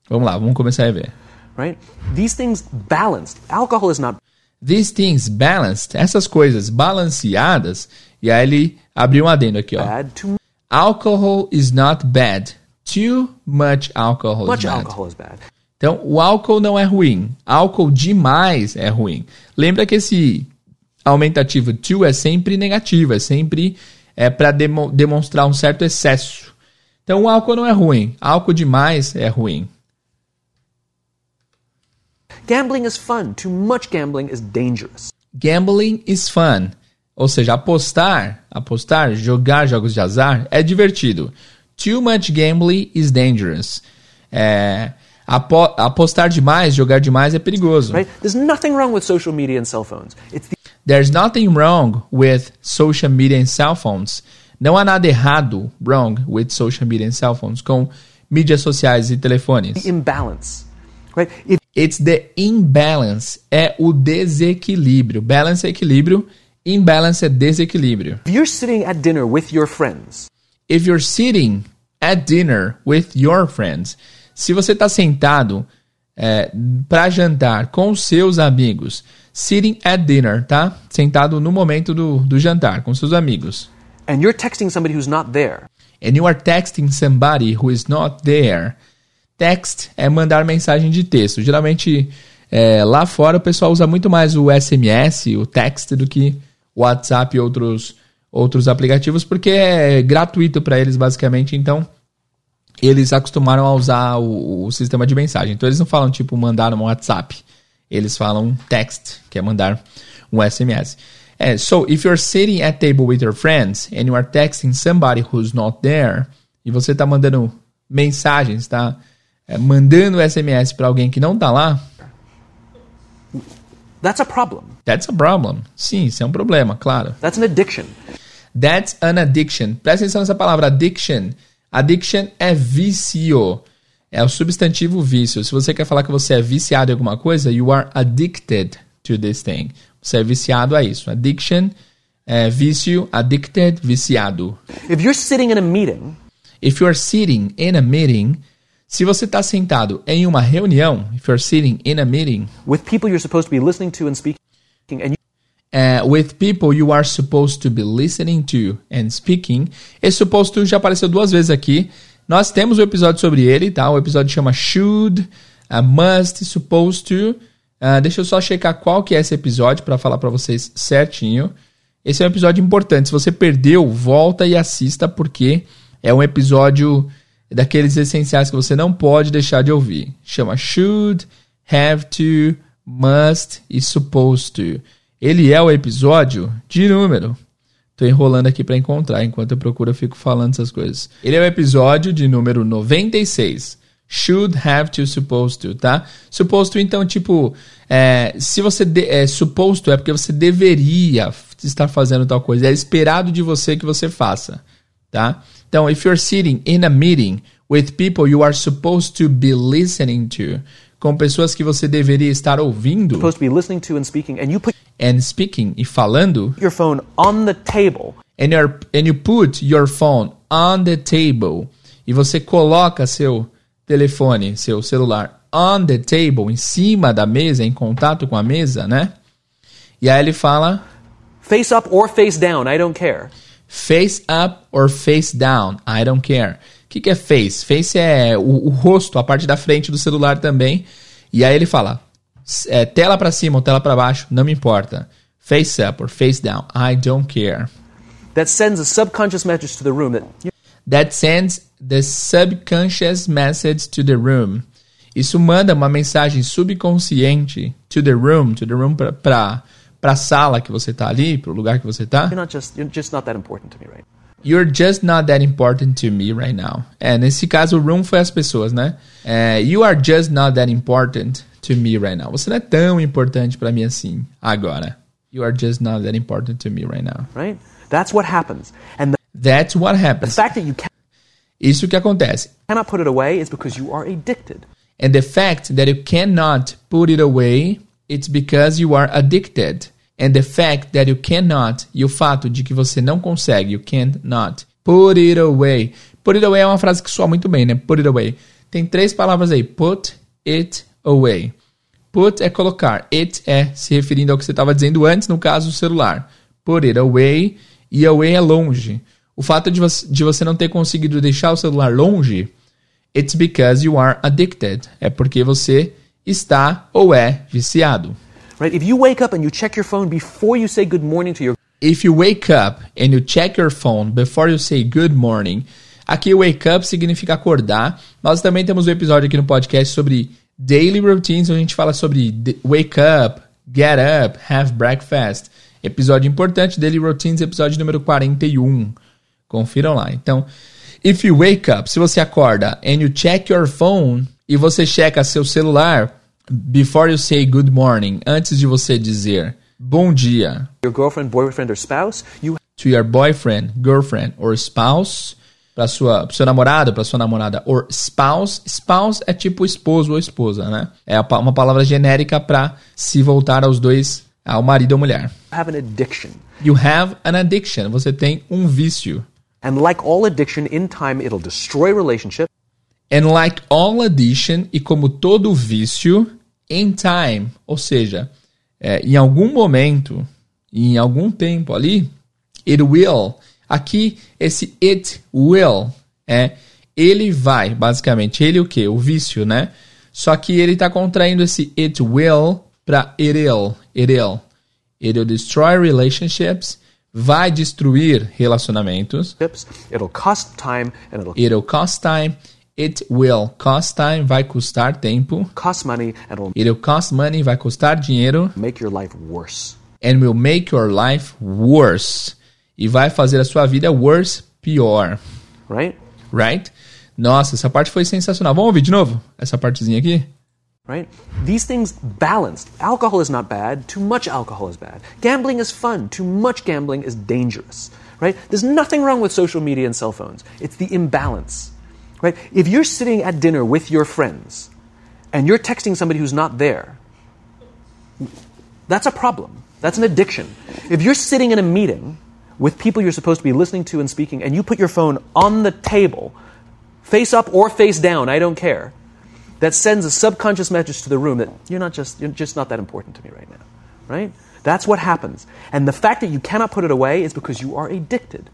Vamos lá, vamos começar a ver. Right? These things balanced. Alcohol is not These things balanced, essas coisas balanceadas, e aí ele abriu um adendo aqui, ó. Alcohol is not bad. Too much alcohol much is bad. alcohol is bad. Então, o álcool não é ruim. Álcool demais é ruim. Lembra que esse aumentativo to é sempre negativo, é sempre é para demonstrar um certo excesso. Então, o álcool não é ruim. Álcool demais é ruim. Gambling is fun. Too much gambling is dangerous. Gambling is fun. Ou seja, apostar, apostar, jogar jogos de azar é divertido. Too much gambling is dangerous. É, apo- apostar demais, jogar demais é perigoso. Right? There's nothing wrong with social media and cell phones. It's the There's nothing wrong with social media and cell phones. Não há nada errado, wrong, with social media and cell phones, com mídias sociais e telefones. imbalance. Right? If It's the imbalance, é o desequilíbrio. Balance é equilíbrio, imbalance é desequilíbrio. you're sitting at dinner with your friends If you're sitting at dinner with your friends, se você está sentado para jantar com seus amigos, sitting at dinner, tá? Sentado no momento do, do jantar com seus amigos. and you're texting somebody who's not there, and you are texting somebody who is not there. Text é mandar mensagem de texto. Geralmente é, lá fora o pessoal usa muito mais o SMS, o text, do que o WhatsApp e outros, outros aplicativos, porque é gratuito para eles basicamente. Então eles acostumaram a usar o, o sistema de mensagem. Então eles não falam tipo mandar no WhatsApp. Eles falam text, que é mandar um SMS. É, so, if you're sitting at table with your friends and you are texting somebody who's not there, e você está mandando mensagens, tá? É, mandando SMS para alguém que não tá lá, that's a problem. that's a problem. Sim, isso é um problema, claro. That's an addiction. That's an addiction. Presta atenção nessa palavra addiction. Addiction é vício. É o substantivo vício. Se você quer falar que você é viciado em alguma coisa, you are addicted to this thing. Você é viciado a isso. Addiction é vício, addicted, viciado. If you're sitting in a meeting If you're sitting in a meeting, se você está sentado em uma reunião, if you're sitting in a meeting with people you're supposed to be listening to and speaking, and you, uh, with people you are supposed to be listening to and speaking. Esse supposed to já apareceu duas vezes aqui. Nós temos um episódio sobre ele, tá? O episódio chama Should, uh, Must, Supposed to. Uh, deixa eu só checar qual que é esse episódio para falar para vocês certinho. Esse é um episódio importante. Se você perdeu, volta e assista porque é um episódio daqueles essenciais que você não pode deixar de ouvir. Chama Should, Have to, Must e Supposed to. Ele é o episódio de número. Tô enrolando aqui para encontrar, enquanto eu procuro eu fico falando essas coisas. Ele é o episódio de número 96. Should have to, supposed to, tá? Supposed to, então, tipo, é, se você de, é supposed to, é porque você deveria estar fazendo tal coisa. É esperado de você que você faça, tá? Então, if you're sitting in a meeting with people you are supposed to be listening to, com pessoas que você deveria estar ouvindo supposed to be listening to and speaking, and you put and speaking e falando, your phone on the table, and, you're, and you put your phone on the table, e você coloca seu telefone, seu celular on the table, em cima da mesa, em contato com a mesa, né? E aí ele fala face up or face down, I don't care. Face up or face down, I don't care. O que, que é face? Face é o, o rosto, a parte da frente do celular também. E aí ele fala é, tela para cima ou tela para baixo, não me importa. Face up or face down, I don't care. That sends a subconscious message to the room that you, That sends the subconscious message to the room. Isso manda uma mensagem subconsciente to the room, to the room para para a sala que você tá ali, para o lugar que você tá. you're not just you're just not that important to me, right? You're just not that important to me right now. É, nesse caso, o room foi as pessoas, né? É, you are just not that important to me right now. Você não é tão importante para mim assim agora. You are just not that important to me right now. Right? That's what happens. And the That's what happens. fact that you ca- Isso que acontece. cannot put it away is because you are addicted. And the fact that you cannot put it away, it's because you are addicted. And the fact that you cannot, e o fato de que você não consegue, you cannot put it away. Put it away é uma frase que soa muito bem, né? Put it away. Tem três palavras aí. Put it away. Put é colocar. It é se referindo ao que você estava dizendo antes, no caso, o celular. Put it away. E away é longe. O fato de você, de você não ter conseguido deixar o celular longe It's because you are addicted. É porque você está ou é viciado. Right? If you wake up and you check your phone before you say good morning to your If you wake up and you check your phone before you say good morning, aqui wake up significa acordar. Nós também temos um episódio aqui no podcast sobre daily routines, onde a gente fala sobre wake up, get up, have breakfast. Episódio importante, daily routines, episódio número 41. Confiram lá. Então, if you wake up, se você acorda and you check your phone e você checa seu celular before you say good morning, antes de você dizer bom dia your girlfriend, boyfriend, or spouse, you to your boyfriend, girlfriend or spouse, para sua pro seu namorado, para sua namorada, or spouse. Spouse é tipo esposo ou esposa, né? É uma palavra genérica para se voltar aos dois, ao marido ou mulher. have an addiction. You have an addiction. Você tem um vício. And like all addiction, in time it'll destroy relationships, And like all addiction, e como todo vício, in time, ou seja, é, em algum momento, em algum tempo ali, it will. Aqui, esse it will é ele vai, basicamente. Ele o quê? O vício, né? Só que ele está contraindo esse it will para it'll. It'll. It'll destroy relationships. Vai destruir relacionamentos. it'll cost time, and it'll It'll cost time. It will cost time. Vai custar tempo. cost money, and it'll It'll cost money. Vai custar dinheiro. make your life worse. And will make your life worse. E vai fazer a sua vida worse, pior. Right? Right? Nossa, essa parte foi sensacional. Vamos ouvir de novo? Essa partezinha aqui? Right? These things balanced. Alcohol is not bad. Too much alcohol is bad. Gambling is fun. Too much gambling is dangerous. Right? There's nothing wrong with social media and cell phones. It's the imbalance. Right? If you're sitting at dinner with your friends and you're texting somebody who's not there, that's a problem. That's an addiction. If you're sitting in a meeting with people you're supposed to be listening to and speaking and you put your phone on the table, face up or face down, I don't care that sends a subconscious message to the room that you're not just you're just not that important to me right now right that's what happens and the fact that you cannot put it away is because you are addicted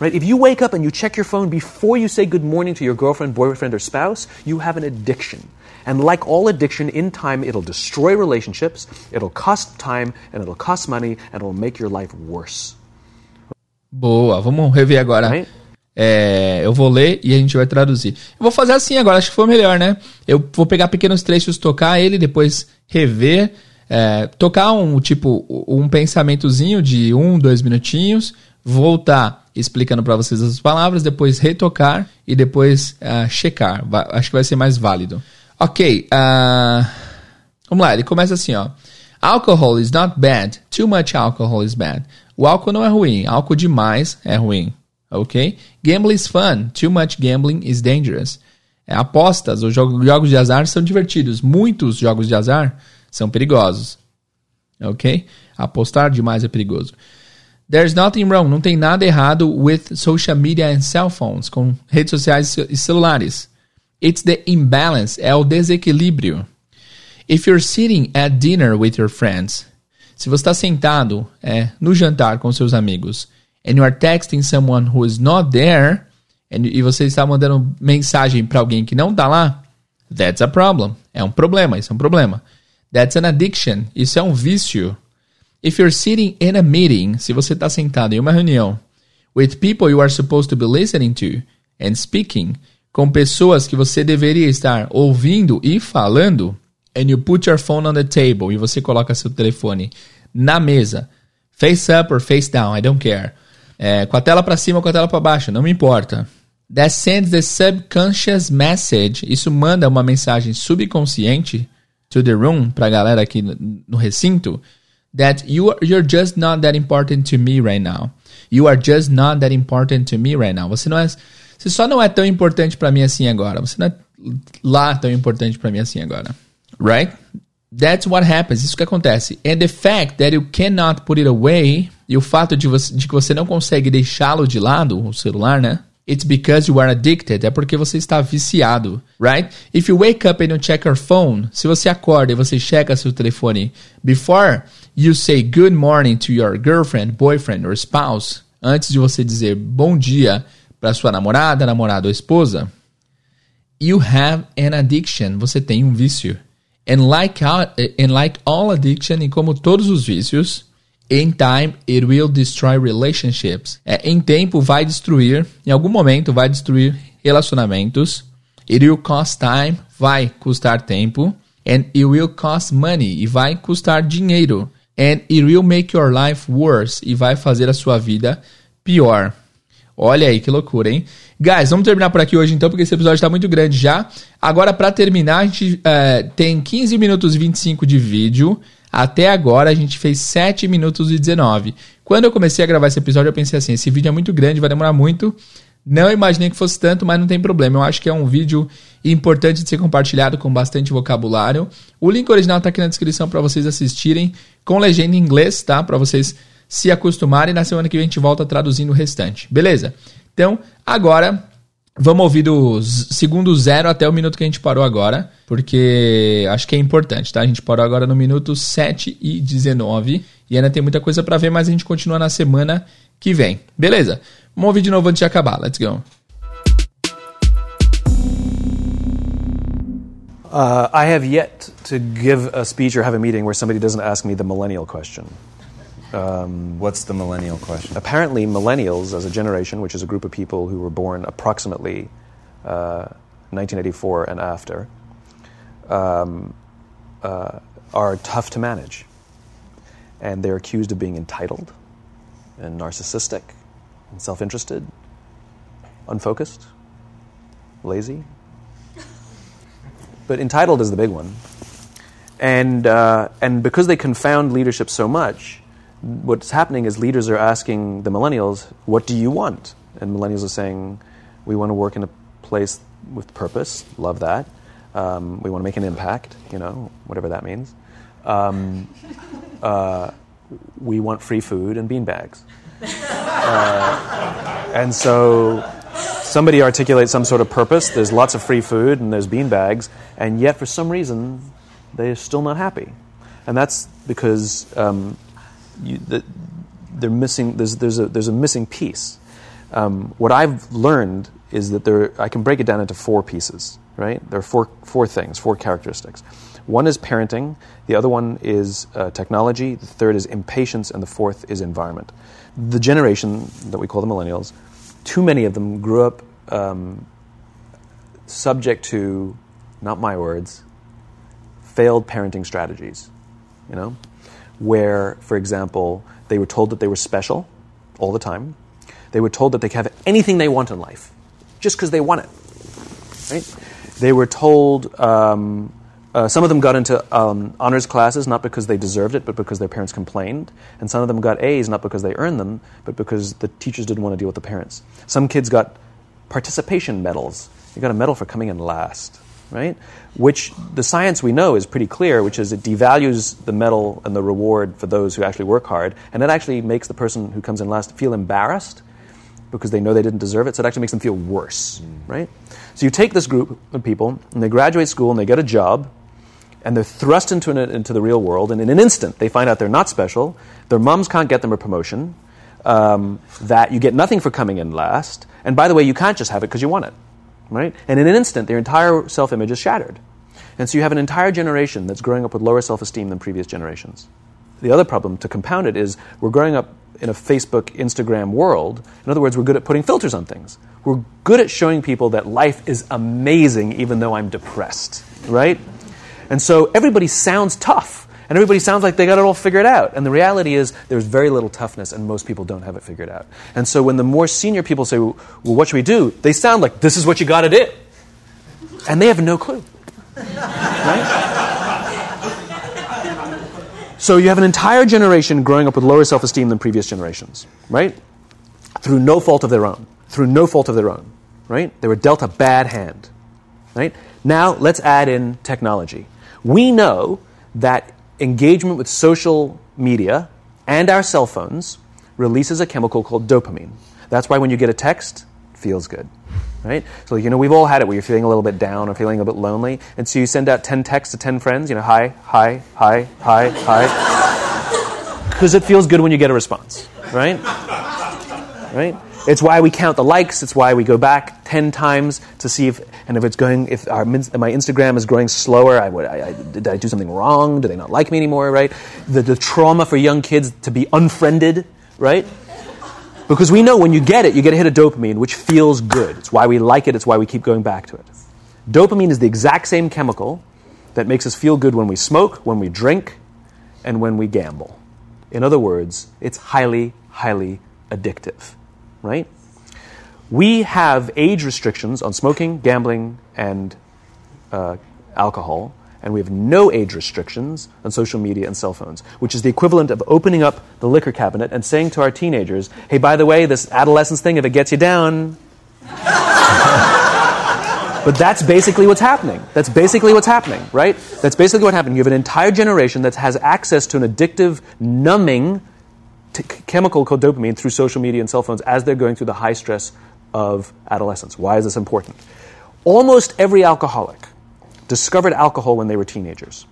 right if you wake up and you check your phone before you say good morning to your girlfriend boyfriend or spouse you have an addiction and like all addiction in time it'll destroy relationships it'll cost time and it'll cost money and it'll make your life worse Boa, vamos rever agora. Right? É, eu vou ler e a gente vai traduzir. Eu vou fazer assim agora, acho que foi melhor, né? Eu vou pegar pequenos trechos, tocar ele, depois rever, é, tocar um tipo um pensamentozinho de um, dois minutinhos, voltar explicando para vocês as palavras, depois retocar e depois ah, checar. Vai- acho que vai ser mais válido. Ok, ah, vamos lá. Ele começa assim, ó. Alcohol is not bad. Too much alcohol is bad. O álcool não é ruim. Álcool demais é ruim. Ok? Gambling is fun. Too much gambling is dangerous. É, apostas ou jogo- jogos de azar são divertidos. Muitos jogos de azar são perigosos. Ok? Apostar demais é perigoso. There's nothing wrong. Não tem nada errado with social media and cell phones. Com redes sociais e celulares. It's the imbalance. É o desequilíbrio. If you're sitting at dinner with your friends, se você está sentado é, no jantar com seus amigos, and you are texting someone who is not there, and, e você está mandando mensagem para alguém que não está lá, that's a problem. É um problema, isso é um problema. That's an addiction. Isso é um vício. If you're sitting in a meeting, se você está sentado em uma reunião, with people you are supposed to be listening to and speaking, com pessoas que você deveria estar ouvindo e falando, and you put your phone on the table, e você coloca seu telefone na mesa, face up or face down, I don't care. É, com a tela para cima ou com a tela para baixo, não me importa. That sends the subconscious message. Isso manda uma mensagem subconsciente to the room, pra galera aqui no recinto, that you you're just not that important to me right now. You are just not that important to me right now. Você não é, você só não é tão importante para mim assim agora. Você não é lá tão importante para mim assim agora. Right? That's what happens. Isso que acontece. And the fact that you cannot put it away, e o fato de, você, de que você não consegue deixá-lo de lado, o celular, né? It's because you are addicted. É porque você está viciado, right? If you wake up and you check your phone, se você acorda e você checa seu telefone before you say good morning to your girlfriend, boyfriend or spouse, antes de você dizer bom dia para sua namorada, namorado ou esposa, you have an addiction. Você tem um vício. And like, and like all addiction, e como todos os vícios, In time, it will destroy relationships. É, em tempo, vai destruir, em algum momento, vai destruir relacionamentos. It will cost time, vai custar tempo. And it will cost money, e vai custar dinheiro. And it will make your life worse, e vai fazer a sua vida pior. Olha aí que loucura, hein? Guys, vamos terminar por aqui hoje então, porque esse episódio está muito grande já. Agora, para terminar, a gente é, tem 15 minutos e 25 de vídeo. Até agora a gente fez 7 minutos e 19. Quando eu comecei a gravar esse episódio, eu pensei assim: esse vídeo é muito grande, vai demorar muito. Não imaginei que fosse tanto, mas não tem problema. Eu acho que é um vídeo importante de ser compartilhado com bastante vocabulário. O link original está aqui na descrição para vocês assistirem com legenda em inglês, tá? Para vocês se acostumarem. Na semana que vem a gente volta traduzindo o restante. Beleza? Então, agora Vamos ouvir do segundo zero até o minuto que a gente parou agora, porque acho que é importante, tá? A gente parou agora no minuto 7 e 19 e ainda tem muita coisa para ver, mas a gente continua na semana que vem. Beleza? Vamos ouvir de novo antes de acabar. Let's go. Uh, I have yet to give a speech or have a meeting where somebody doesn't ask me the millennial question. Um, What's the millennial question? Apparently, millennials as a generation, which is a group of people who were born approximately uh, 1984 and after, um, uh, are tough to manage. And they're accused of being entitled and narcissistic and self interested, unfocused, lazy. But entitled is the big one. And, uh, and because they confound leadership so much, what's happening is leaders are asking the millennials, "What do you want?" And millennials are saying, "We want to work in a place with purpose. Love that. Um, we want to make an impact. You know, whatever that means. Um, uh, we want free food and bean bags." Uh, and so somebody articulates some sort of purpose. There's lots of free food and there's bean bags, and yet for some reason they're still not happy, and that's because um, you, the, they're missing. There's, there's, a, there's a missing piece. Um, what I've learned is that there, I can break it down into four pieces. Right? There are four, four things, four characteristics. One is parenting. The other one is uh, technology. The third is impatience, and the fourth is environment. The generation that we call the millennials, too many of them grew up um, subject to, not my words, failed parenting strategies. You know, where, for example, they were told that they were special all the time. They were told that they could have anything they want in life just because they want it. Right? They were told, um, uh, some of them got into um, honors classes not because they deserved it, but because their parents complained. And some of them got A's not because they earned them, but because the teachers didn't want to deal with the parents. Some kids got participation medals. You got a medal for coming in last right? Which the science we know is pretty clear, which is it devalues the medal and the reward for those who actually work hard, and it actually makes the person who comes in last feel embarrassed because they know they didn't deserve it, so it actually makes them feel worse, mm. right? So you take this group of people, and they graduate school, and they get a job, and they're thrust into, an, into the real world, and in an instant, they find out they're not special, their moms can't get them a promotion, um, that you get nothing for coming in last, and by the way, you can't just have it because you want it right? And in an instant, their entire self image is shattered. And so you have an entire generation that's growing up with lower self esteem than previous generations. The other problem, to compound it, is we're growing up in a Facebook, Instagram world. In other words, we're good at putting filters on things. We're good at showing people that life is amazing even though I'm depressed, right? And so everybody sounds tough. And everybody sounds like they got it all figured out. And the reality is, there's very little toughness, and most people don't have it figured out. And so when the more senior people say, well, what should we do? They sound like, this is what you got to do. And they have no clue. Right? So you have an entire generation growing up with lower self esteem than previous generations, right? Through no fault of their own. Through no fault of their own, right? They were dealt a bad hand, right? Now let's add in technology. We know that engagement with social media and our cell phones releases a chemical called dopamine. That's why when you get a text, it feels good right? So, you know, we've all had it where you're feeling a little bit down or feeling a bit lonely. And so you send out 10 texts to 10 friends, you know, hi, hi, hi, hi, hi. Because it feels good when you get a response, right? Right? It's why we count the likes. It's why we go back 10 times to see if, and if it's going, if our, my Instagram is growing slower, I, I, I, did I do something wrong? Do they not like me anymore, right? The, the trauma for young kids to be unfriended, right? Because we know when you get it, you get a hit of dopamine, which feels good. It's why we like it, it's why we keep going back to it. Dopamine is the exact same chemical that makes us feel good when we smoke, when we drink, and when we gamble. In other words, it's highly, highly addictive, right? We have age restrictions on smoking, gambling, and uh, alcohol and we have no age restrictions on social media and cell phones, which is the equivalent of opening up the liquor cabinet and saying to our teenagers, hey, by the way, this adolescence thing, if it gets you down. but that's basically what's happening. That's basically what's happening, right? That's basically what happened. You have an entire generation that has access to an addictive, numbing chemical called dopamine through social media and cell phones as they're going through the high stress of adolescence. Why is this important? Almost every alcoholic discovered alcohol when they were teenagers.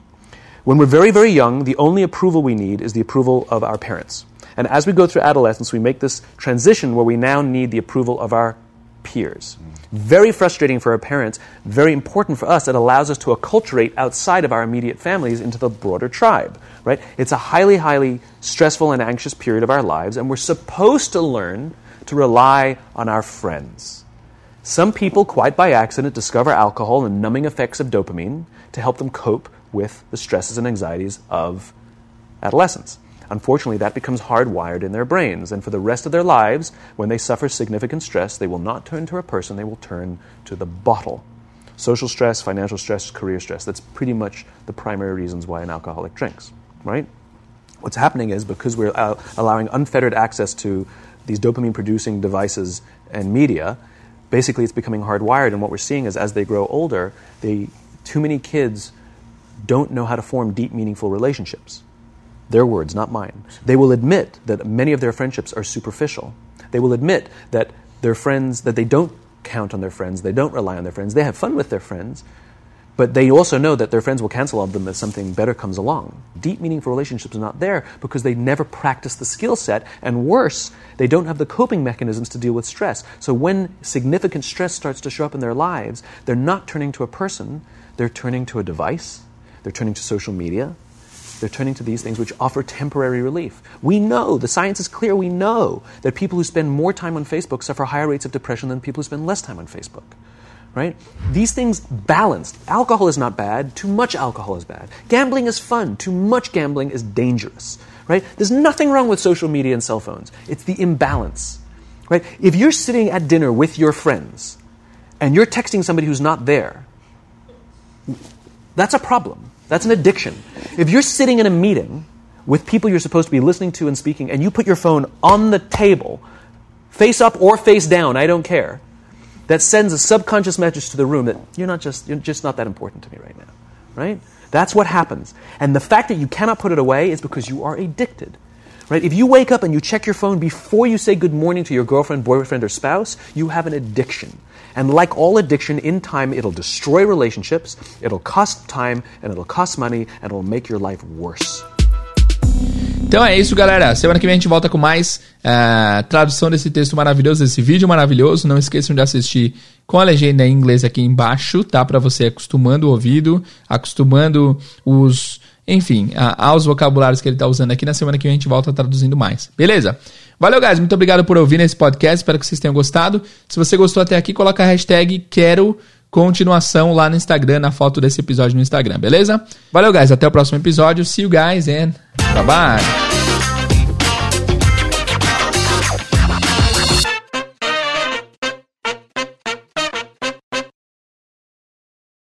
When we're very, very young, the only approval we need is the approval of our parents. And as we go through adolescence, we make this transition where we now need the approval of our peers. Very frustrating for our parents, very important for us. It allows us to acculturate outside of our immediate families into the broader tribe, right? It's a highly, highly stressful and anxious period of our lives, and we're supposed to learn to rely on our friends. Some people, quite by accident, discover alcohol and numbing effects of dopamine to help them cope with the stresses and anxieties of adolescence. Unfortunately, that becomes hardwired in their brains, and for the rest of their lives, when they suffer significant stress, they will not turn to a person, they will turn to the bottle. Social stress, financial stress, career stress. That's pretty much the primary reasons why an alcoholic drinks, right? What's happening is because we're allowing unfettered access to these dopamine producing devices and media, basically it's becoming hardwired. And what we're seeing is as they grow older, they, too many kids don't know how to form deep, meaningful relationships. Their words, not mine. They will admit that many of their friendships are superficial. They will admit that their friends, that they don't count on their friends, they don't rely on their friends, they have fun with their friends, but they also know that their friends will cancel on them if something better comes along. Deep, meaningful relationships are not there because they never practice the skill set, and worse, they don't have the coping mechanisms to deal with stress. So when significant stress starts to show up in their lives, they're not turning to a person, they're turning to a device, they're turning to social media, they're turning to these things which offer temporary relief. We know, the science is clear, we know that people who spend more time on Facebook suffer higher rates of depression than people who spend less time on Facebook right? These things balanced. Alcohol is not bad, too much alcohol is bad. Gambling is fun, too much gambling is dangerous, right? There's nothing wrong with social media and cell phones. It's the imbalance, right? If you're sitting at dinner with your friends and you're texting somebody who's not there, that's a problem. That's an addiction. If you're sitting in a meeting with people you're supposed to be listening to and speaking and you put your phone on the table, face up or face down, I don't care, that sends a subconscious message to the room that you're not just you're just not that important to me right now. Right? That's what happens. And the fact that you cannot put it away is because you are addicted. Right? If you wake up and you check your phone before you say good morning to your girlfriend, boyfriend, or spouse, you have an addiction. And like all addiction, in time it'll destroy relationships, it'll cost time, and it'll cost money, and it'll make your life worse. Então é isso, galera. Semana que vem a gente volta com mais uh, tradução desse texto maravilhoso, desse vídeo maravilhoso. Não esqueçam de assistir com a legenda em inglês aqui embaixo, tá? Para você acostumando o ouvido, acostumando os. Enfim, aos vocabulários que ele está usando aqui. Na semana que vem a gente volta traduzindo mais. Beleza? Valeu, guys. Muito obrigado por ouvir esse podcast. Espero que vocês tenham gostado. Se você gostou até aqui, coloca a hashtag quero continuação lá no Instagram, na foto desse episódio no Instagram, beleza? Valeu, guys. Até o próximo episódio. See you guys and 拜拜